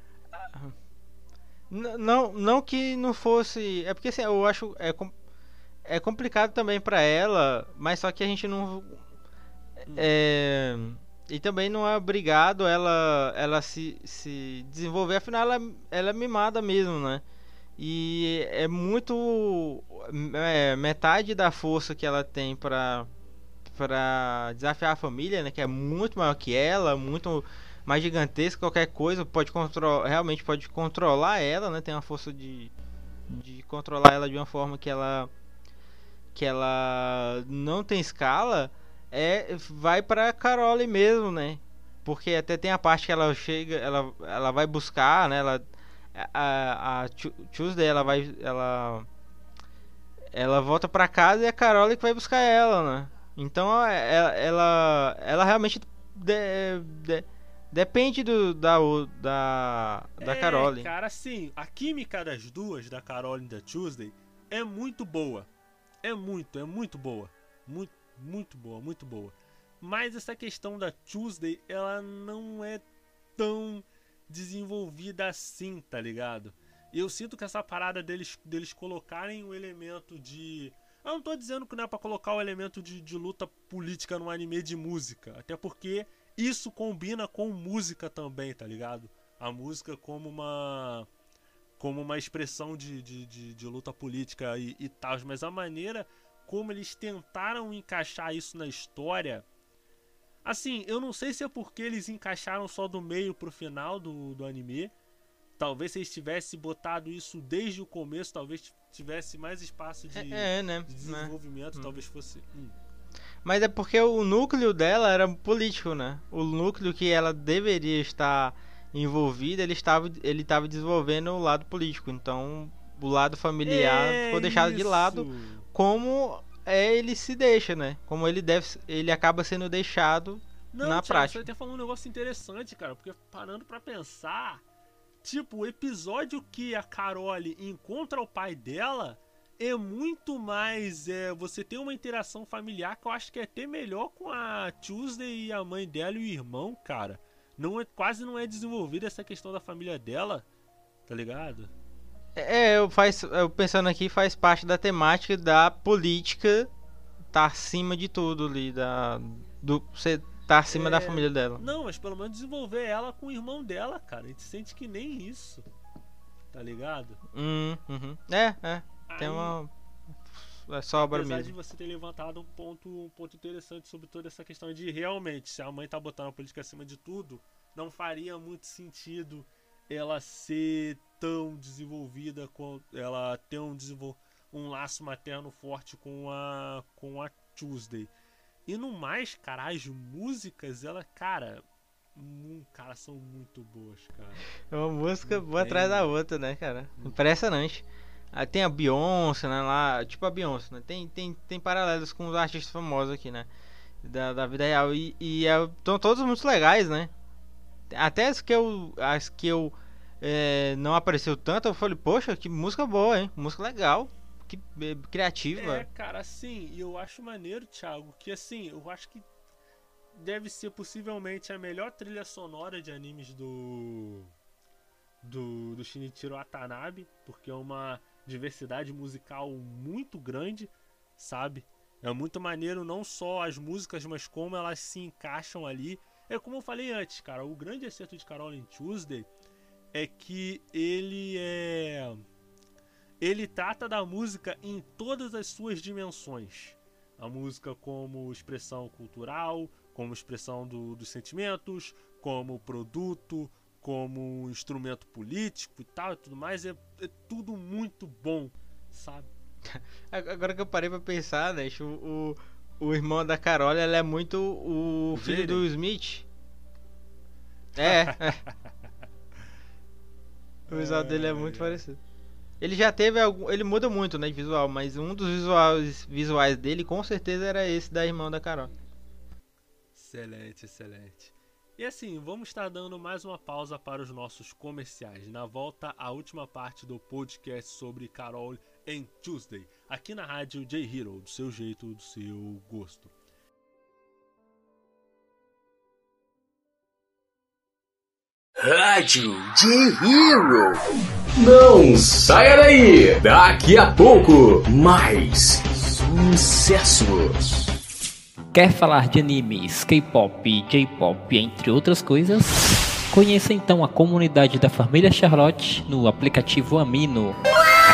Não, não que não fosse. É porque assim, eu acho. É, é complicado também para ela, mas só que a gente não. Hum. É, e também não é obrigado ela, ela se, se desenvolver, afinal ela, ela é mimada mesmo, né? E é muito. É, metade da força que ela tem pra para desafiar a família, né, que é muito maior que ela, muito mais gigantesca, qualquer coisa pode controlar, realmente pode controlar ela, né? Tem uma força de, de controlar ela de uma forma que ela que ela não tem escala, é vai para Carole mesmo, né? Porque até tem a parte que ela chega, ela, ela vai buscar, né? Ela a, a Tuesday ela vai ela ela volta para casa e é a Carole que vai buscar ela, né? Então ela, ela, ela realmente de, de, Depende do, da, da, da é, Carole. Cara, assim, a química das duas, da Carole e da Tuesday, é muito boa. É muito, é muito boa. Muito, muito boa, muito boa. Mas essa questão da Tuesday, ela não é tão desenvolvida assim, tá ligado? Eu sinto que essa parada deles, deles colocarem o elemento de. Eu não tô dizendo que não é pra colocar o elemento de, de luta política no anime de música. Até porque isso combina com música também, tá ligado? A música como uma como uma expressão de, de, de, de luta política e, e tal, mas a maneira como eles tentaram encaixar isso na história. Assim, eu não sei se é porque eles encaixaram só do meio pro final do, do anime. Talvez se eles tivessem botado isso desde o começo, talvez tivesse mais espaço de, é, é, né? de desenvolvimento, né? talvez fosse. Hum. Mas é porque o núcleo dela era político, né? O núcleo que ela deveria estar envolvida, ele estava, ele estava desenvolvendo o lado político. Então, o lado familiar é ficou deixado isso. de lado, como é, ele se deixa, né? Como ele deve, ele acaba sendo deixado Não, na Thiago, prática. Você até falou um negócio interessante, cara, porque parando para pensar, tipo, o episódio que a Carole encontra o pai dela é muito mais. É, você tem uma interação familiar que eu acho que é até melhor com a Tuesday e a mãe dela e o irmão, cara. Não é, quase não é desenvolvida essa questão da família dela, tá ligado? É, eu, faz, eu pensando aqui, faz parte da temática da política tá acima de tudo ali, da, do, você tá acima é, da família dela. Não, mas pelo menos desenvolver ela com o irmão dela, cara. A gente sente que nem isso, tá ligado? Hum, uhum. É, é. Tem uma. É sobra apesar mesmo. de você ter levantado um ponto, um ponto interessante sobre toda essa questão de realmente, se a mãe tá botando a política acima de tudo, não faria muito sentido ela ser tão desenvolvida, com ela ter um, desenvol um laço materno forte com a, com a Tuesday. E no mais, cara, as músicas, ela, cara, cara, são muito boas, cara. É uma música boa atrás da outra, né, cara? Impressionante. Aí tem a Beyoncé, né? Lá, tipo a Beyoncé, né? Tem, tem, tem paralelos com os artistas famosos aqui, né? Da, da vida real. E, e estão é, todos muito legais, né? Até as que eu. As que eu é, não apareceu tanto, eu falei, poxa, que música boa, hein? Música legal. Que criativa. É, cara, assim, eu acho maneiro, Thiago, que assim, eu acho que deve ser possivelmente a melhor trilha sonora de animes do. Do, do Shinichiro Watanabe, porque é uma diversidade musical muito grande, sabe? É muito maneiro não só as músicas, mas como elas se encaixam ali. É como eu falei antes, cara, o grande acerto de Carol em Tuesday é que ele é ele trata da música em todas as suas dimensões. A música como expressão cultural, como expressão do, dos sentimentos, como produto, como instrumento político e tal e tudo mais, é, é tudo muito bom, sabe? *laughs* Agora que eu parei pra pensar, né, o, o, o irmão da Carol, ela é muito o filho do Smith. *laughs* É, é. *laughs* O visual dele é muito parecido. Ele já teve algum. Ele muda muito, né, de visual, mas um dos visuais, visuais dele com certeza era esse da irmã da Carol. Excelente, excelente. E assim, vamos estar dando mais uma pausa para os nossos comerciais. Na volta, a última parte do podcast sobre Carol em Tuesday, aqui na rádio J Hero, do seu jeito, do seu gosto. Rádio J Hero. Não saia daí! Daqui a pouco, mais sucessos. Quer falar de animes, K-pop, J-pop, entre outras coisas? Conheça então a comunidade da família Charlotte no aplicativo Amino Na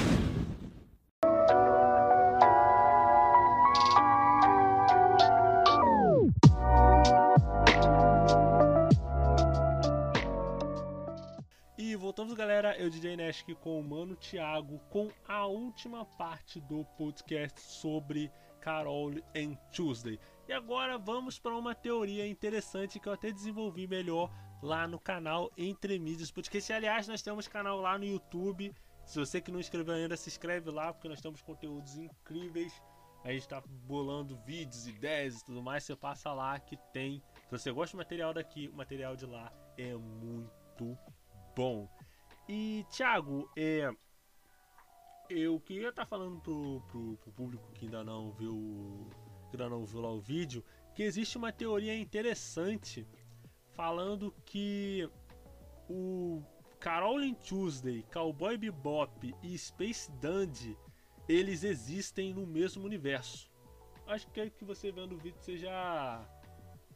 Eu, DJ Nesk, com o Mano Thiago, com a última parte do podcast sobre Carol and Tuesday. E agora vamos para uma teoria interessante que eu até desenvolvi melhor lá no canal Entre Mídias Podcast. Aliás, nós temos canal lá no YouTube. Se você que não inscreveu ainda, se inscreve lá, porque nós temos conteúdos incríveis. A gente está bolando vídeos, ideias e tudo mais. Você passa lá que tem. Se você gosta do material daqui, o material de lá é muito bom. E, Thiago, é, eu queria estar tá falando pro, pro, pro, público que ainda não viu que ainda não viu lá o vídeo que existe uma teoria interessante falando que o Carolyn Tuesday, Cowboy Bebop e Space Dandy eles existem no mesmo universo. Acho que é que você vendo o vídeo você já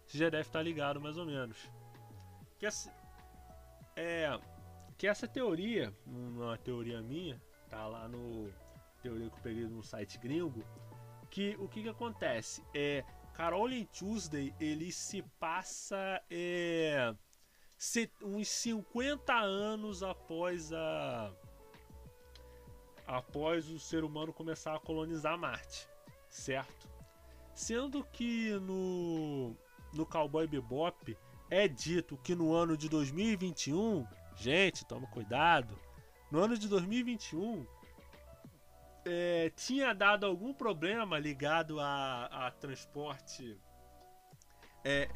você já deve estar ligado mais ou menos. Que essa, é que essa teoria, uma teoria minha, tá lá no teoria que eu peguei no site gringo, que o que que acontece é Carolyn Tuesday ele se passa é, uns 50 anos após a após o ser humano começar a colonizar Marte, certo? Sendo que no no Cowboy Bebop é dito que no ano de 2021, gente, toma cuidado, no ano de 2021 é, tinha dado algum problema ligado a, a transporte. É...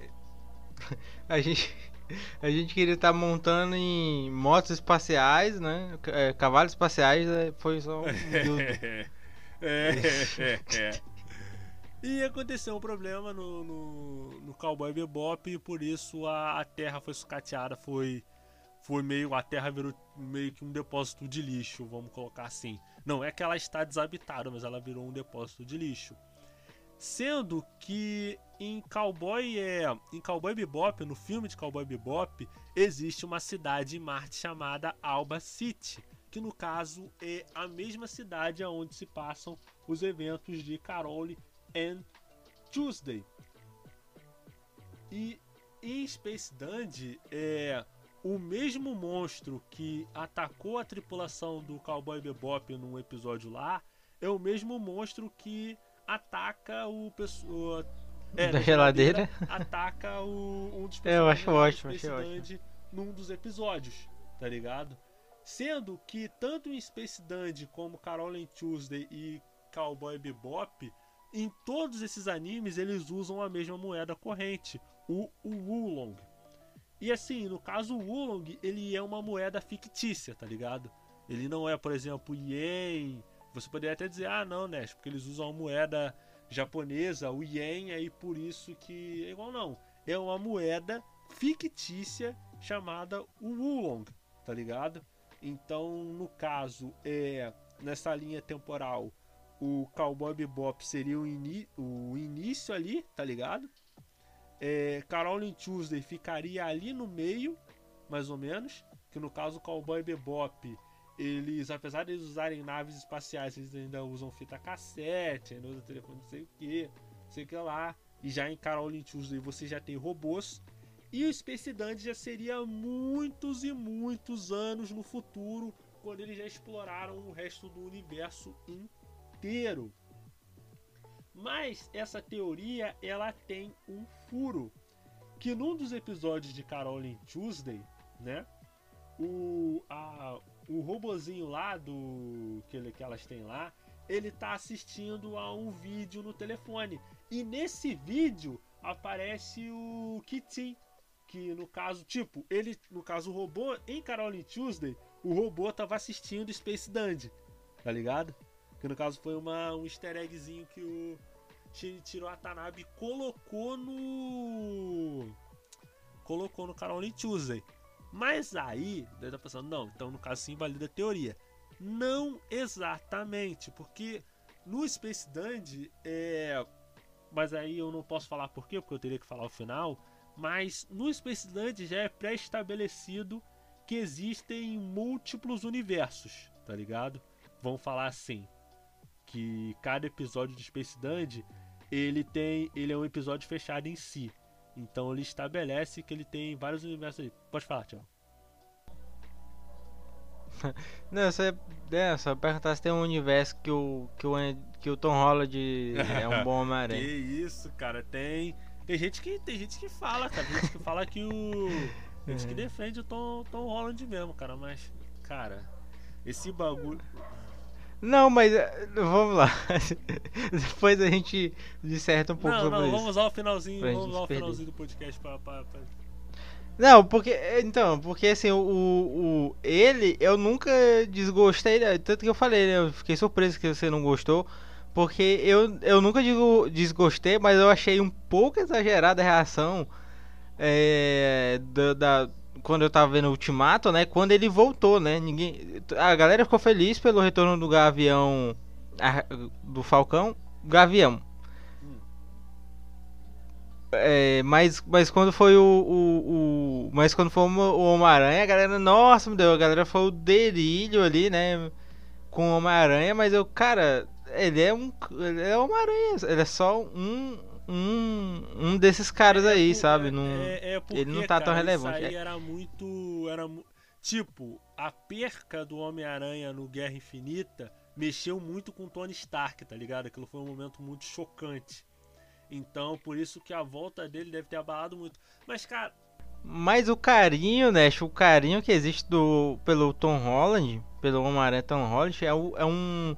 *laughs* a gente a gente queria estar tá montando em motos espaciais, né? É, cavalos espaciais, é, foi só um *laughs* é, *laughs* é, é, E aconteceu um problema no, no, no Cowboy Bebop e por isso a, a Terra foi sucateada, foi foi meio a Terra virou meio que um depósito de lixo, vamos colocar assim. Não é que ela está desabitada, mas ela virou um depósito de lixo. Sendo que em Cowboy é, em Cowboy Bebop, no filme de Cowboy Bebop, existe uma cidade em Marte chamada Alba City, que no caso é a mesma cidade onde se passam os eventos de Carole and Tuesday. E em Space Dandy é o mesmo monstro que atacou a tripulação do Cowboy Bebop num episódio lá é o mesmo monstro que ataca o pessoa é, *laughs* da geladeira, geladeira ataca o, um dos *laughs* é, eu acho ótimo, ótimo. num dos episódios, tá ligado? Sendo que tanto em Space Dandy como Carolyn Tuesday e Cowboy Bebop, em todos esses animes eles usam a mesma moeda corrente, o, o Wulong. E assim, no caso o Wulong, ele é uma moeda fictícia, tá ligado? Ele não é, por exemplo, Yen. Você poderia até dizer, ah, não, né? Porque eles usam a moeda japonesa, o Yen, aí por isso que. É igual não. É uma moeda fictícia chamada Wulong, tá ligado? Então, no caso, é nessa linha temporal, o Cowboy Bebop seria o, o início ali, tá ligado? É, Carolyn Tuesday ficaria ali no meio, mais ou menos. Que no caso Cowboy Bebop, eles, apesar de eles usarem naves espaciais, eles ainda usam fita cassete, ainda usam telefone não sei o que, não sei o que lá. E já em Carolyn Tuesday você já tem robôs. E o Space Dandy já seria muitos e muitos anos no futuro, quando eles já exploraram o resto do universo inteiro. Mas essa teoria ela tem um furo. Que num dos episódios de Carolyn Tuesday, né? O, a, o robozinho lá do que, que elas têm lá, ele tá assistindo a um vídeo no telefone. E nesse vídeo aparece o Kitty, que no caso, tipo, ele, no caso o robô, em Caroline Tuesday, o robô tava assistindo Space Dandy, tá ligado? Que no caso foi uma, um easter eggzinho que o Shinichiro Watanabe colocou no. colocou no Caroline Tuesday. Mas aí, deve estar pensando, não, então no caso sim invalida a teoria. Não exatamente, porque no Space Dandy é. Mas aí eu não posso falar por quê, porque eu teria que falar o final. Mas no Space Dandy já é pré-estabelecido que existem múltiplos universos, tá ligado? Vamos falar assim, que cada episódio de Space Dandy ele tem, ele é um episódio fechado em si. Então ele estabelece que ele tem vários universos ali. Pode falar, tchau. *laughs* Não, você é, só perguntar se tem um universo que o, que o, que o Tom Holland é um bom *laughs* Homem-Aranha. que isso, cara, tem. Tem gente que, tem gente que fala, cara. Tem gente que fala que o. Tem gente que defende o Tom, Tom Holland mesmo, cara. Mas, cara, esse bagulho. Não, mas eh, vamos lá. *laughs* Depois a gente disserta um pouco não, sobre não, isso. vamos usar o finalzinho, vamos gente usar o perder. finalzinho do podcast pra. pra, pra... Não, porque. Então, porque assim, o, o. Ele, eu nunca desgostei. Tanto que eu falei, né? Eu fiquei surpreso que você não gostou. Porque eu, eu nunca digo desgostei, mas eu achei um pouco exagerada a reação. é, da, da- quando eu tava vendo o Ultimato, né? Quando ele voltou, né? Ninguém. A galera ficou feliz pelo retorno do Gavião. a- Do Falcão. Gavião. É, mas, mas quando foi o, o, o- Mas quando foi o Homem-Aranha, a galera. Nossa, meu Deus, a galera foi o delírio ali, né? Com o Homem-Aranha, mas eu, cara, ele é um. Ele é Homem-Aranha. Ele é só um. Um, um desses caras aí, É, sabe? é, Não, é, é porque, ele não tá tão cara, relevante. Isso É. era muito. Era, tipo, a perca do Homem-Aranha no Guerra Infinita mexeu muito com o Tony Stark, tá ligado? Aquilo foi um momento muito chocante. Então, por isso que a volta dele deve ter abalado muito. Mas, cara, Mas o carinho, né? O carinho que existe do, pelo Tom Holland, pelo Homem-Aranha Tom Holland, é, o- é um.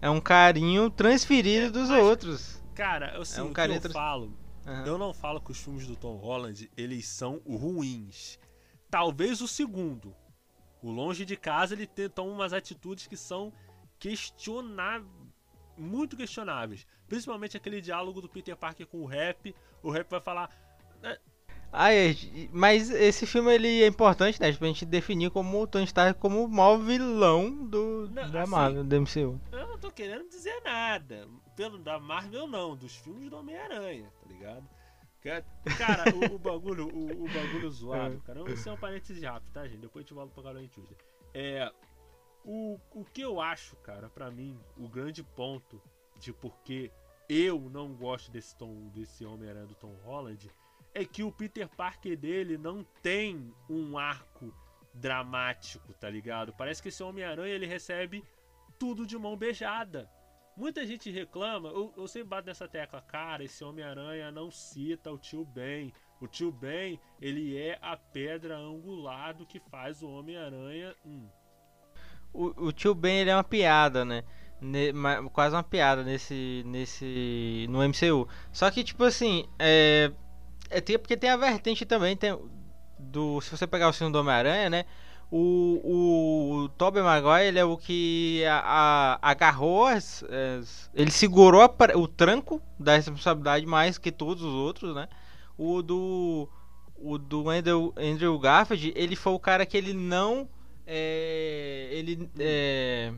É um carinho transferido dos mas- outros. Cara, assim, É um eu falo Aham. Eu não falo que os filmes do Tom Holland, eles são ruins. Talvez o segundo. O Longe de Casa, ele tem, toma umas atitudes que são questionáveis. Muito questionáveis. Principalmente aquele diálogo do Peter Parker com o Rap. O Rap vai falar. Ah, é, mas esse filme ele é importante, né? Pra gente definir como o Tony Stark como o maior vilão do, Não, da assim, Marvel, do MCU. Eu não tô querendo dizer nada. Pelo da Marvel, não. Dos filmes do Homem-Aranha, tá ligado? Que- Cara, o, o bagulho, o, o bagulho *laughs* zoado, cara. Isso é um parênteses rápido, tá, gente? Depois a gente volta pra Caroline Tuesday. É. O, o que eu acho, cara, pra mim, o grande ponto de porque eu não gosto desse tom, desse Homem-Aranha do Tom Holland, é que o Peter Parker dele não tem um arco dramático, tá ligado? Parece que esse Homem-Aranha ele recebe tudo de mão beijada. Muita gente reclama, eu, eu sempre bato nessa tecla, cara, esse Homem-Aranha não cita o tio Ben. O tio Ben, ele é a pedra angular do que faz o Homem-Aranha. Hum, O, o tio Ben ele é uma piada, né? Ne- quase uma piada nesse. nesse. no MCU. Só que, tipo assim, é. é porque tem a vertente também, tem. Do, se você pegar o filme do Homem-Aranha, né? O, o, Tobey Maguire ele é o que a- a- agarrou, as, as- ele segurou a o tranco da responsabilidade mais que todos os outros, né? O do o do Andrew, Andrew Garfield, ele foi o cara que ele não é, ele é,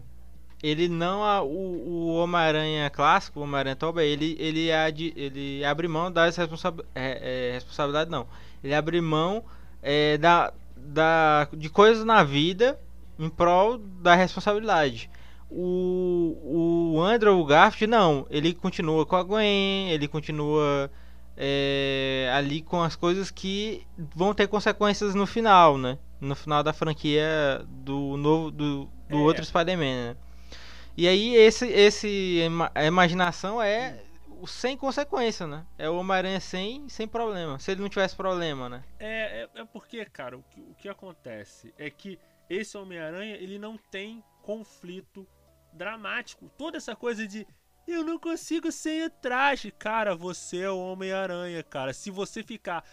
ele não a- o, o Homem-Aranha clássico, o Homem-Aranha Tobey, ele ele, adi- ele abre mão das responsa- é, é, responsabilidade não. Ele abre mão é, da, da de coisas na vida em prol da responsabilidade. O, o Andrew Garfield não, ele continua com a Gwen, ele continua é, ali com as coisas que vão ter consequências no final, né? No final da franquia do novo do, do É. outro Spider-Man, né? E aí esse esse a imaginação é sem consequência, né? É o Homem-Aranha sem sem problema. Se ele não tivesse problema, né? É, é, é porque, cara, o que, o que acontece é que esse Homem-Aranha, ele não tem conflito dramático. Toda essa coisa de eu não consigo sem o traje. Cara, você é o Homem-Aranha, cara. Se você ficar.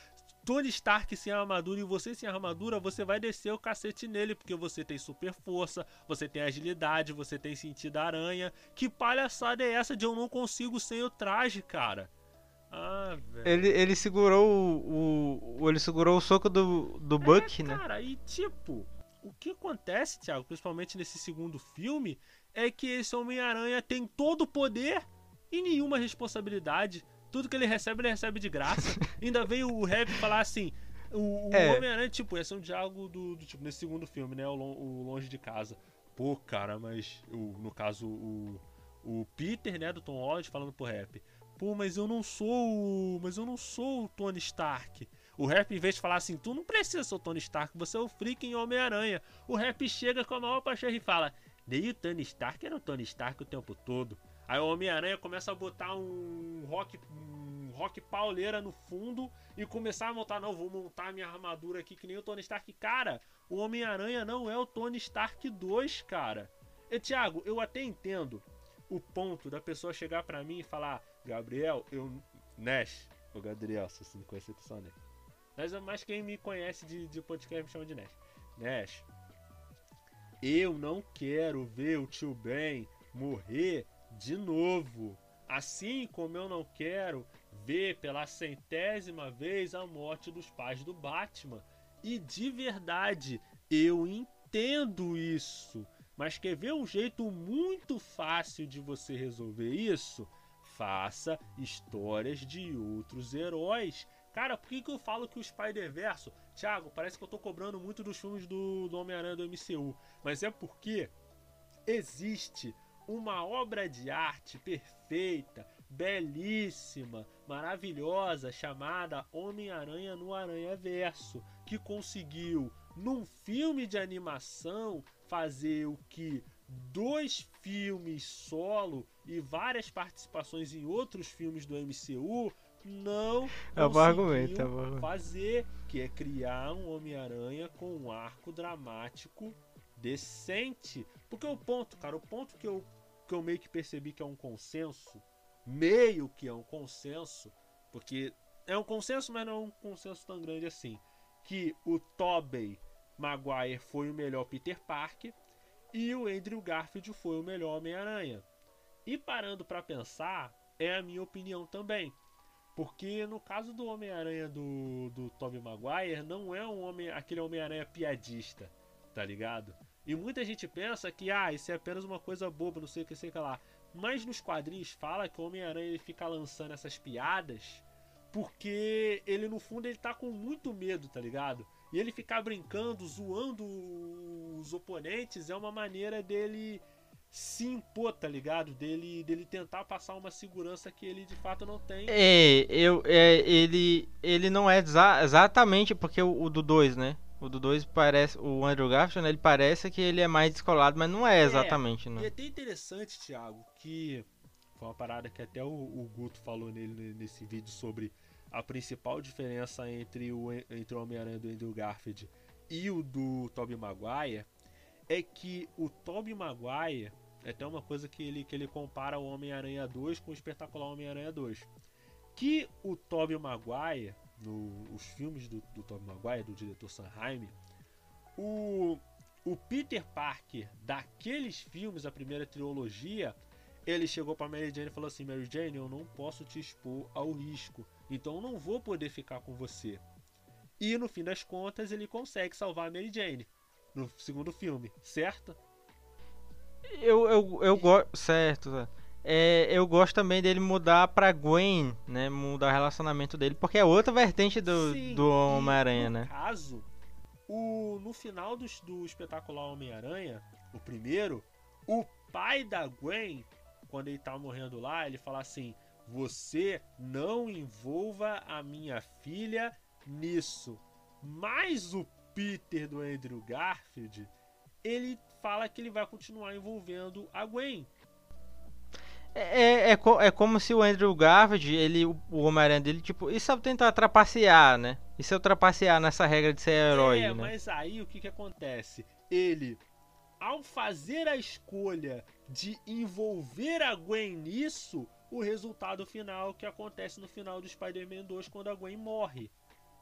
Tony Stark sem armadura e você sem armadura, você vai descer o cacete nele, porque você tem super força, você tem agilidade, você tem sentido aranha. Que palhaçada é essa de eu não consigo sem o traje, cara? Ah, velho. Ele, ele segurou o, o. Ele segurou o soco do, do É, Buck, né? Cara, e tipo, o que acontece, Thiago, principalmente nesse segundo filme, é que esse Homem-Aranha tem todo o poder e nenhuma responsabilidade. Tudo que ele recebe, ele recebe de graça. *laughs* Ainda veio o Rap falar assim. O, o É. Homem-Aranha, tipo, esse é um diálogo do, do tipo, nesse segundo filme, né? O, o Longe de Casa. Pô, cara, mas o, no caso, o, o Peter, né, do Tom Holland, falando pro Rap. Pô, mas eu não sou o. Mas eu não sou o Tony Stark. O Rap, em vez de falar assim, tu não precisa ser o Tony Stark, você é o freaking Homem-Aranha. O Rap chega com a maior paixão e fala: Nem o Tony Stark era o Tony Stark o tempo todo. Aí o Homem-Aranha começa a botar um rock, um rock pauleira no fundo e começar a montar, não, vou montar minha armadura aqui que nem o Tony Stark. Cara, o Homem-Aranha não é o Tony Stark 2, cara. E Thiago, eu até entendo o ponto da pessoa chegar pra mim e falar, Gabriel, eu. Nash, o Gabriel, se você não conhece pessoa, né? Mas, mas quem me conhece de, de podcast me chama de Nash. Nash, eu não quero ver o tio Ben morrer de novo. Assim como eu não quero ver pela centésima vez a morte dos pais do Batman. E de verdade, eu entendo isso. Mas quer ver um jeito muito fácil de você resolver isso? Faça histórias de outros heróis. Cara, por que, que eu falo que o Spider-Verse. Thiago, parece que eu tô cobrando muito dos filmes do, do Homem-Aranha do MCU. Mas é porque existe uma obra de arte perfeita, belíssima, maravilhosa, chamada Homem-Aranha no Aranha Verso, que conseguiu, num filme de animação, fazer o que dois filmes solo e várias participações em outros filmes do MCU não É é argumento. fazer, que é criar um Homem-Aranha com um arco dramático decente. Porque o ponto, cara, o ponto que eu, que eu meio que percebi que é um consenso, meio que é um consenso, porque é um consenso, mas não é um consenso tão grande assim, que o Tobey Maguire foi o melhor Peter Parker e o Andrew Garfield foi o melhor Homem-Aranha. E parando pra pensar, é a minha opinião também. Porque no caso do Homem-Aranha do, do Tobey Maguire, não é um homem, aquele Homem-Aranha piadista, tá ligado? E muita gente pensa que, ah, isso é apenas uma coisa boba, não sei o que, sei o que lá. Mas nos quadrinhos fala que o Homem-Aranha fica lançando essas piadas porque ele, no fundo, ele tá com muito medo, tá ligado? E ele ficar brincando, zoando os oponentes é uma maneira dele se impor, tá ligado? Dele, dele tentar passar uma segurança que ele de fato não tem. É, eu, é, ele, ele não é exa- exatamente porque o, o do 2, né? O do 2 parece, o Andrew Garfield, né, ele parece que ele é mais descolado, mas não é exatamente, E é né? até interessante, Thiago, que foi uma parada que até o, o Guto falou nele nesse vídeo sobre a principal diferença entre o, entre o Homem-Aranha do Andrew Garfield e o do Tobey Maguire é que o Tobey Maguire é até uma coisa que ele, que ele compara o Homem-Aranha 2 com o espetacular Homem-Aranha 2. Que o Tobey Maguire, nos filmes do, do Tobey Maguire, do diretor Sam Raimi, o, o Peter Parker daqueles filmes, a primeira trilogia, ele chegou pra Mary Jane e falou assim: Mary Jane, eu não posso te expor ao risco, então não vou poder ficar com você. E no fim das contas, ele consegue salvar a Mary Jane no segundo filme, certo? Eu, eu, eu gosto. Certo, certo. É, eu gosto também dele mudar pra Gwen, né? Mudar o relacionamento dele, porque é outra vertente do, Sim, do Homem-Aranha, no né? caso, o, no final do, do espetacular Homem-Aranha, o primeiro, o pai da Gwen, quando ele tá morrendo lá, ele fala assim: Você não envolva a minha filha nisso. Mas o Peter do Andrew Garfield, ele fala que ele vai continuar envolvendo a Gwen. É, é, é, co- é como se o Andrew Garfield, ele, o Homem-Aranha dele, tipo, isso é tentar trapacear, né? Isso é trapacear nessa regra de ser herói, é, né? mas aí o que que acontece? Ele, ao fazer a escolha de envolver a Gwen nisso, o resultado final que acontece no final do Spider-Man 2 quando a Gwen morre.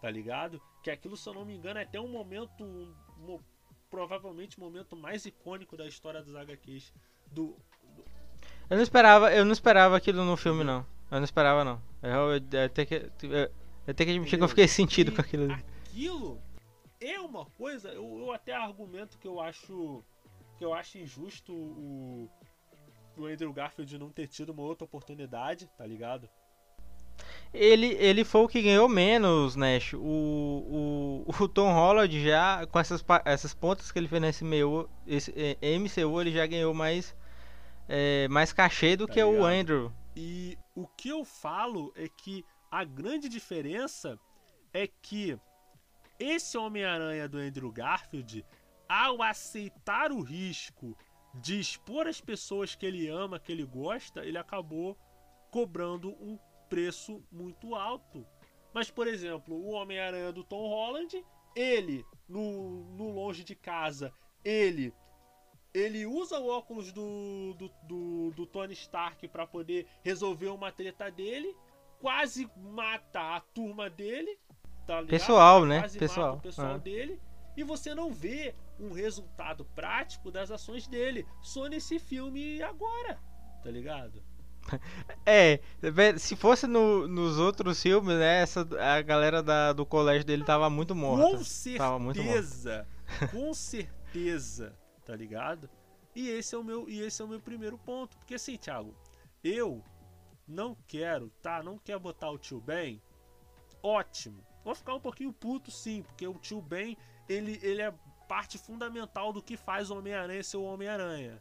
tá ligado? Que aquilo, se eu não me engano, é até um momento, um, provavelmente o momento mais icônico da história dos HQs. Do... Eu não esperava, eu não esperava aquilo no filme, não. Eu não esperava, não. Eu, eu, eu até que, eu, até que admitir que eu fiquei sentido e com aquilo. Aquilo é uma coisa, eu, eu até argumento que eu acho que eu acho injusto o, o Andrew Garfield não ter tido uma outra oportunidade, tá ligado? Ele, ele foi o que ganhou menos, Nash. O, o, o Tom Holland já, com essas, essas pontas que ele fez nesse MCU, esse, é, MCU ele já ganhou mais, é, mais cachê do tá que ligado? o Andrew. E o que eu falo é que a grande diferença é que esse Homem-Aranha do Andrew Garfield, ao aceitar o risco de expor as pessoas que ele ama, que ele gosta, ele acabou cobrando um preço muito alto. Mas, por exemplo, o Homem-Aranha do Tom Holland, ele, no, no longe de casa, ele ele usa o óculos do, do, do, do Tony Stark para poder resolver uma treta dele, quase mata a turma dele, tá Pessoal, né? Quase pessoal. Mata o pessoal é. dele. E você não vê um resultado prático das ações dele. Só nesse filme agora, tá ligado? *laughs* É, se fosse no, nos outros filmes, né, essa, a galera da, do colégio dele tava muito morta. Com certeza, com certeza, tá ligado? E esse é o meu, e esse é o meu primeiro ponto, porque assim, Thiago, eu não quero, tá? Não quer botar o tio Ben? Ótimo. Vou ficar um pouquinho puto sim, porque o tio Ben, ele, ele é parte fundamental do que faz o Homem-Aranha ser o Homem-Aranha.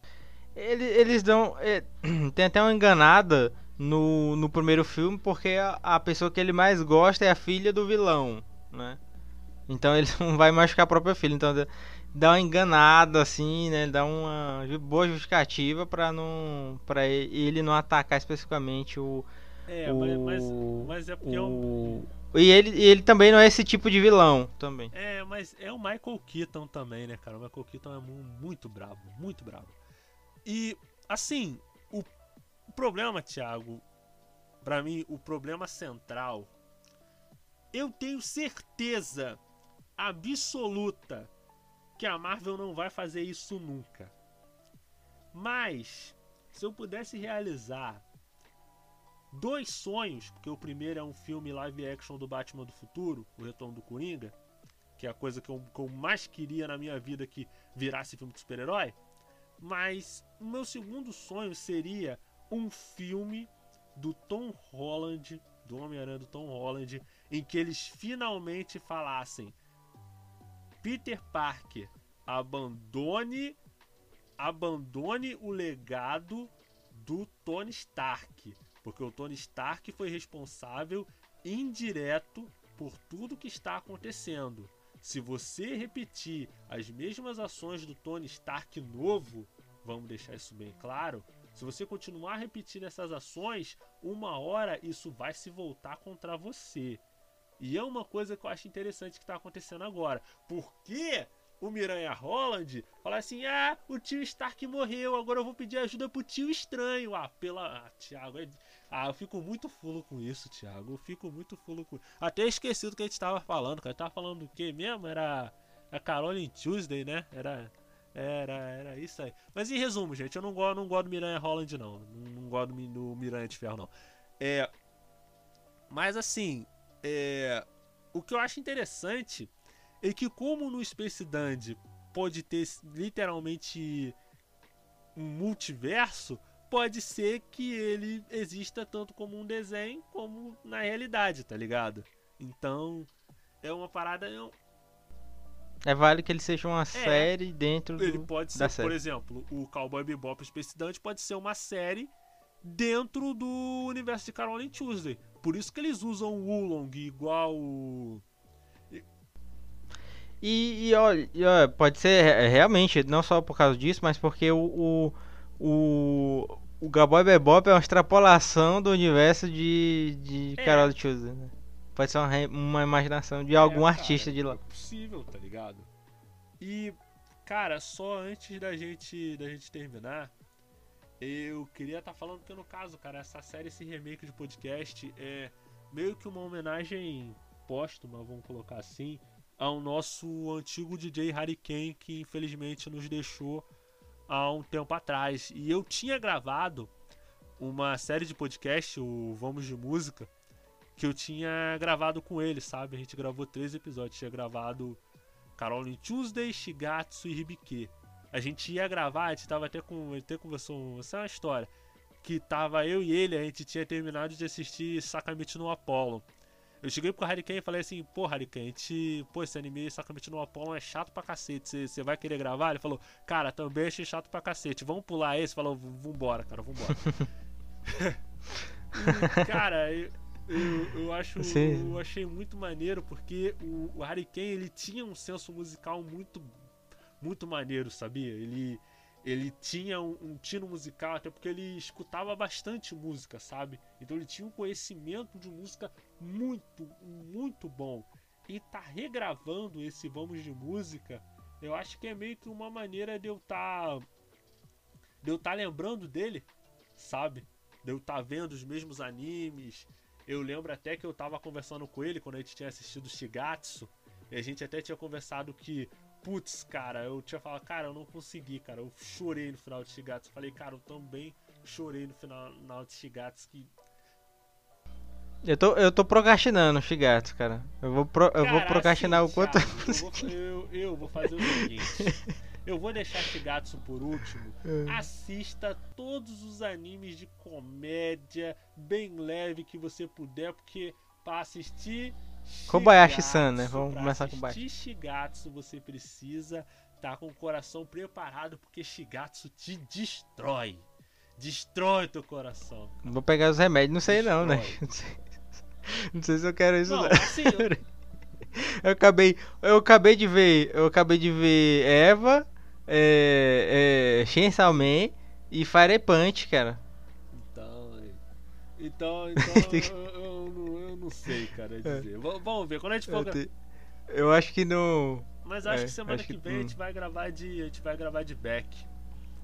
Eles, eles dão. É, *clears throat* tem até uma enganada no, no primeiro filme, porque a, a, pessoa que ele mais gosta é a filha do vilão, né? Então *laughs* ele não vai machucar a própria filha. Então dá uma enganada, assim, né? Dá uma boa justificativa para não. para ele não atacar especificamente o. É, o, mas, mas, é porque o, é um e ele, ele também não é esse tipo de vilão também. É, mas é o Michael Keaton também, né, cara? O Michael Keaton é muito brabo, muito brabo. E, assim, o, o problema, Thiago, para mim, o problema central, eu tenho certeza absoluta que a Marvel não vai fazer isso nunca. Mas, se eu pudesse realizar dois sonhos, porque o primeiro é um filme live action do Batman do Futuro, O Retorno do Coringa, que é a coisa que eu, que eu mais queria na minha vida que virasse filme de super-herói. Mas o meu segundo sonho seria um filme do Tom Holland, do Homem-Aranha do Tom Holland, em que eles finalmente falassem: Peter Parker, abandone abandone o legado do Tony Stark porque o Tony Stark foi responsável indireto por tudo que está acontecendo. Se você repetir as mesmas ações do Tony Stark novo, vamos deixar isso bem claro, se você continuar repetindo essas ações, uma hora isso vai se voltar contra você. E é uma coisa que eu acho interessante que está acontecendo agora. Porque o Miranha Holland fala assim: Ah, o tio Stark morreu, agora eu vou pedir ajuda pro tio estranho. Ah, pela. Ah, Thiago, é... ah, eu fico muito fulo com isso, Thiago. Eu fico muito fulo com Até esqueci do que a gente tava falando, cara. Tava falando do que mesmo? Era a Caroline Tuesday, né? Era. Era, era isso aí. Mas em resumo, gente, eu não gosto, não gosto do Miranha Holland, não. Não, não gosto do, do Miranha de Ferro, não. É. Mas assim, é. O que eu acho interessante e que como no Space Dandy pode ter literalmente um multiverso, pode ser que ele exista tanto como um desenho como na realidade, tá ligado? Então, é uma parada. É, é válido que ele seja uma é, série dentro ele do, pode ser, por exemplo, o Cowboy Bebop Space Dante pode ser uma série dentro do universo de Caroline Tuesday. Por isso que eles usam o Oolong igual e, e, olha, pode ser é, realmente, não só por causa disso, mas porque o, o, o, o Gaboy Bebop é uma extrapolação do universo de, de é. Carol Tuesday, né? Pode ser uma, uma imaginação de algum é, artista de lá. É possível, tá ligado? E, cara, só antes da gente, da gente terminar, eu queria estar tá falando que, no caso, cara, essa série, esse remake de podcast é meio que uma homenagem póstuma, vamos colocar assim, ao nosso antigo DJ Harry Kane, que infelizmente nos deixou há um tempo atrás. E eu tinha gravado uma série de podcast, o Vamos de Música, que eu tinha gravado com ele, sabe? A gente gravou três episódios. Tinha gravado Caroline Tuesday, Shigatsu e Hibike. A gente ia gravar, a gente tava até com. Até conversou. Essa é uma história. Que tava eu e ele, a gente tinha terminado de assistir Sakamichi no Apollo. Eu cheguei pro Hurricane e falei assim, pô, Hurricane, a gente, pô, esse anime Sakamichi no Apollo é chato pra cacete. Você vai querer gravar? Ele falou, cara, também achei chato pra cacete. Vamos pular esse? Falou, vambora, cara, vambora. *laughs* e, cara, eu, eu, eu acho, eu achei muito maneiro porque o, o Hurricane ele tinha um senso musical muito, muito maneiro, sabia? Ele, ele tinha um, um tino musical, até porque ele escutava bastante música, sabe? Então ele tinha um conhecimento de música muito, muito bom. E tá regravando esse Vamos de Música, eu acho que é meio que uma maneira de eu tá. de eu tá lembrando dele, sabe? De eu tá vendo os mesmos animes. Eu lembro até que eu tava conversando com ele quando a gente tinha assistido Shigatsu. E a gente até tinha conversado que putz, cara, eu tinha falado, cara, eu não consegui, cara. Eu chorei no final de Shigatsu. Falei, cara, eu também chorei no final, final de Shigatsu. Que... Eu tô, eu tô procrastinando Shigatsu, cara. Eu vou, pro, eu vou procrastinar assim, o quanto. Thiago, eu, vou, eu, eu vou fazer o seguinte. *laughs* Eu vou deixar Shigatsu por último. É. Assista todos os animes de comédia bem leve que você puder, porque para assistir Kobayashi-san, né? Vamos começar com Kobayashi. Shigatsu, você precisa estar tá com o coração preparado, porque Shigatsu te destrói. Destrói teu coração. Cara. Vou pegar os remédios, não sei destrói. não, né? *laughs* Não sei, não sei, se eu quero isso. Não, não. Assim, eu... *laughs* eu... acabei, eu acabei de ver, eu acabei de ver Eva, é, é, Chainsaw Man e Fire Punch, cara. Então, então, então *laughs* não sei, cara, é. dizer. É. Vamos ver. Quando a gente for. Eu, te... eu acho que não. Mas acho é, que semana acho que, que, vem a gente vai gravar de. A gente vai gravar de back.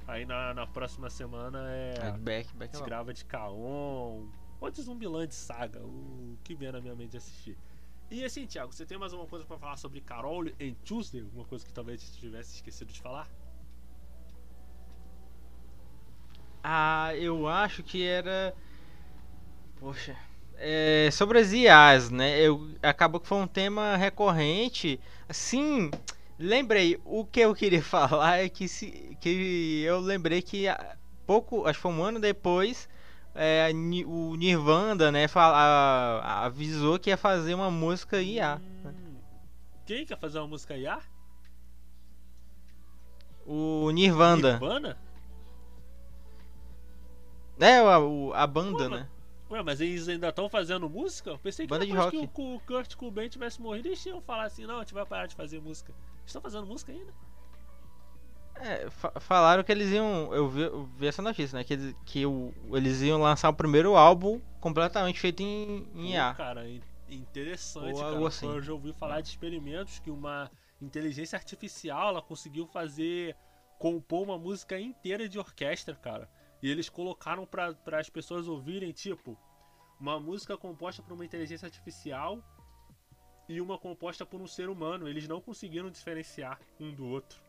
Aí na, na próxima semana é. é back, back a gente grava de Kaon. Ou de Zumbiland Saga, o que vem na minha mente assistir. E assim, Thiago, você tem mais alguma coisa para falar sobre Carol em Tuesday? Alguma coisa que talvez tivesse esquecido de falar? Ah, eu acho que era. Poxa, é, sobre as IAs, né? Eu, acabou que foi um tema recorrente. Assim, lembrei, o que eu queria *laughs* falar é que, se, que eu lembrei que pouco, acho que foi um ano depois, é, o Nirvana, né, fala, avisou que ia fazer uma música IA. Né? Hum, quem quer fazer uma música IA? O Nirvana. Nirvana? É, a, a banda, Pô, né? Ué, mas eles ainda estão fazendo música? Eu pensei que Banda depois de que o, Kurt Cobain tivesse morrido, eles iam falar assim, não, a gente vai parar de fazer música. Estão fazendo música ainda? É, falaram que eles iam. Eu vi, eu vi, essa notícia, né? Que, que o, eles iam lançar o primeiro álbum completamente feito em, em IA. cara, interessante, Ou cara. Assim. Eu já ouvi falar de experimentos que uma inteligência artificial ela conseguiu fazer. compor uma música inteira de orquestra, cara. E eles colocaram para as pessoas ouvirem, tipo, uma música composta por uma inteligência artificial e uma composta por um ser humano. Eles não conseguiram diferenciar um do outro.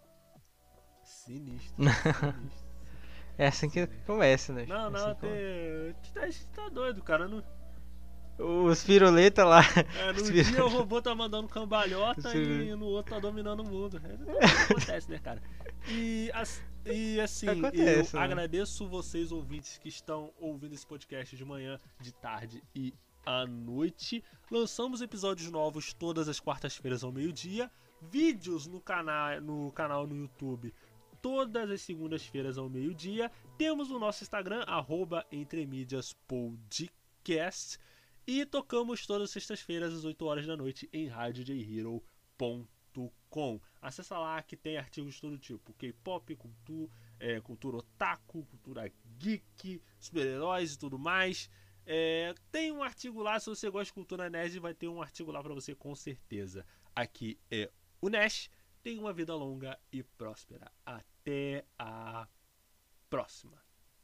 Sinistro. *laughs* sinistro. é assim que começa, né? Não, não, assim te... Tá, tá doido, cara. Não... Os piruleta lá. É, no *laughs* dia o robô tá mandando cambalhota e no outro tá dominando o mundo. É, *laughs* acontece, né, cara? E, e assim, Acontece, eu né? agradeço vocês ouvintes que estão ouvindo esse podcast de manhã, de tarde e à noite. Lançamos episódios novos todas as quartas-feiras ao meio-dia, vídeos no canal no canal no YouTube todas as segundas-feiras ao meio-dia. Temos o nosso Instagram arroba e tocamos todas as sextas-feiras às 8 horas da noite em radiojhero.com com. Acessa lá que tem artigos de todo tipo: K-pop, cultura, é, cultura otaku, cultura geek, super-heróis e tudo mais. É, tem um artigo lá, se você gosta de cultura nerd, vai ter um artigo lá para você com certeza. Aqui é o Nash. Tenha uma vida longa e próspera. Até a próxima.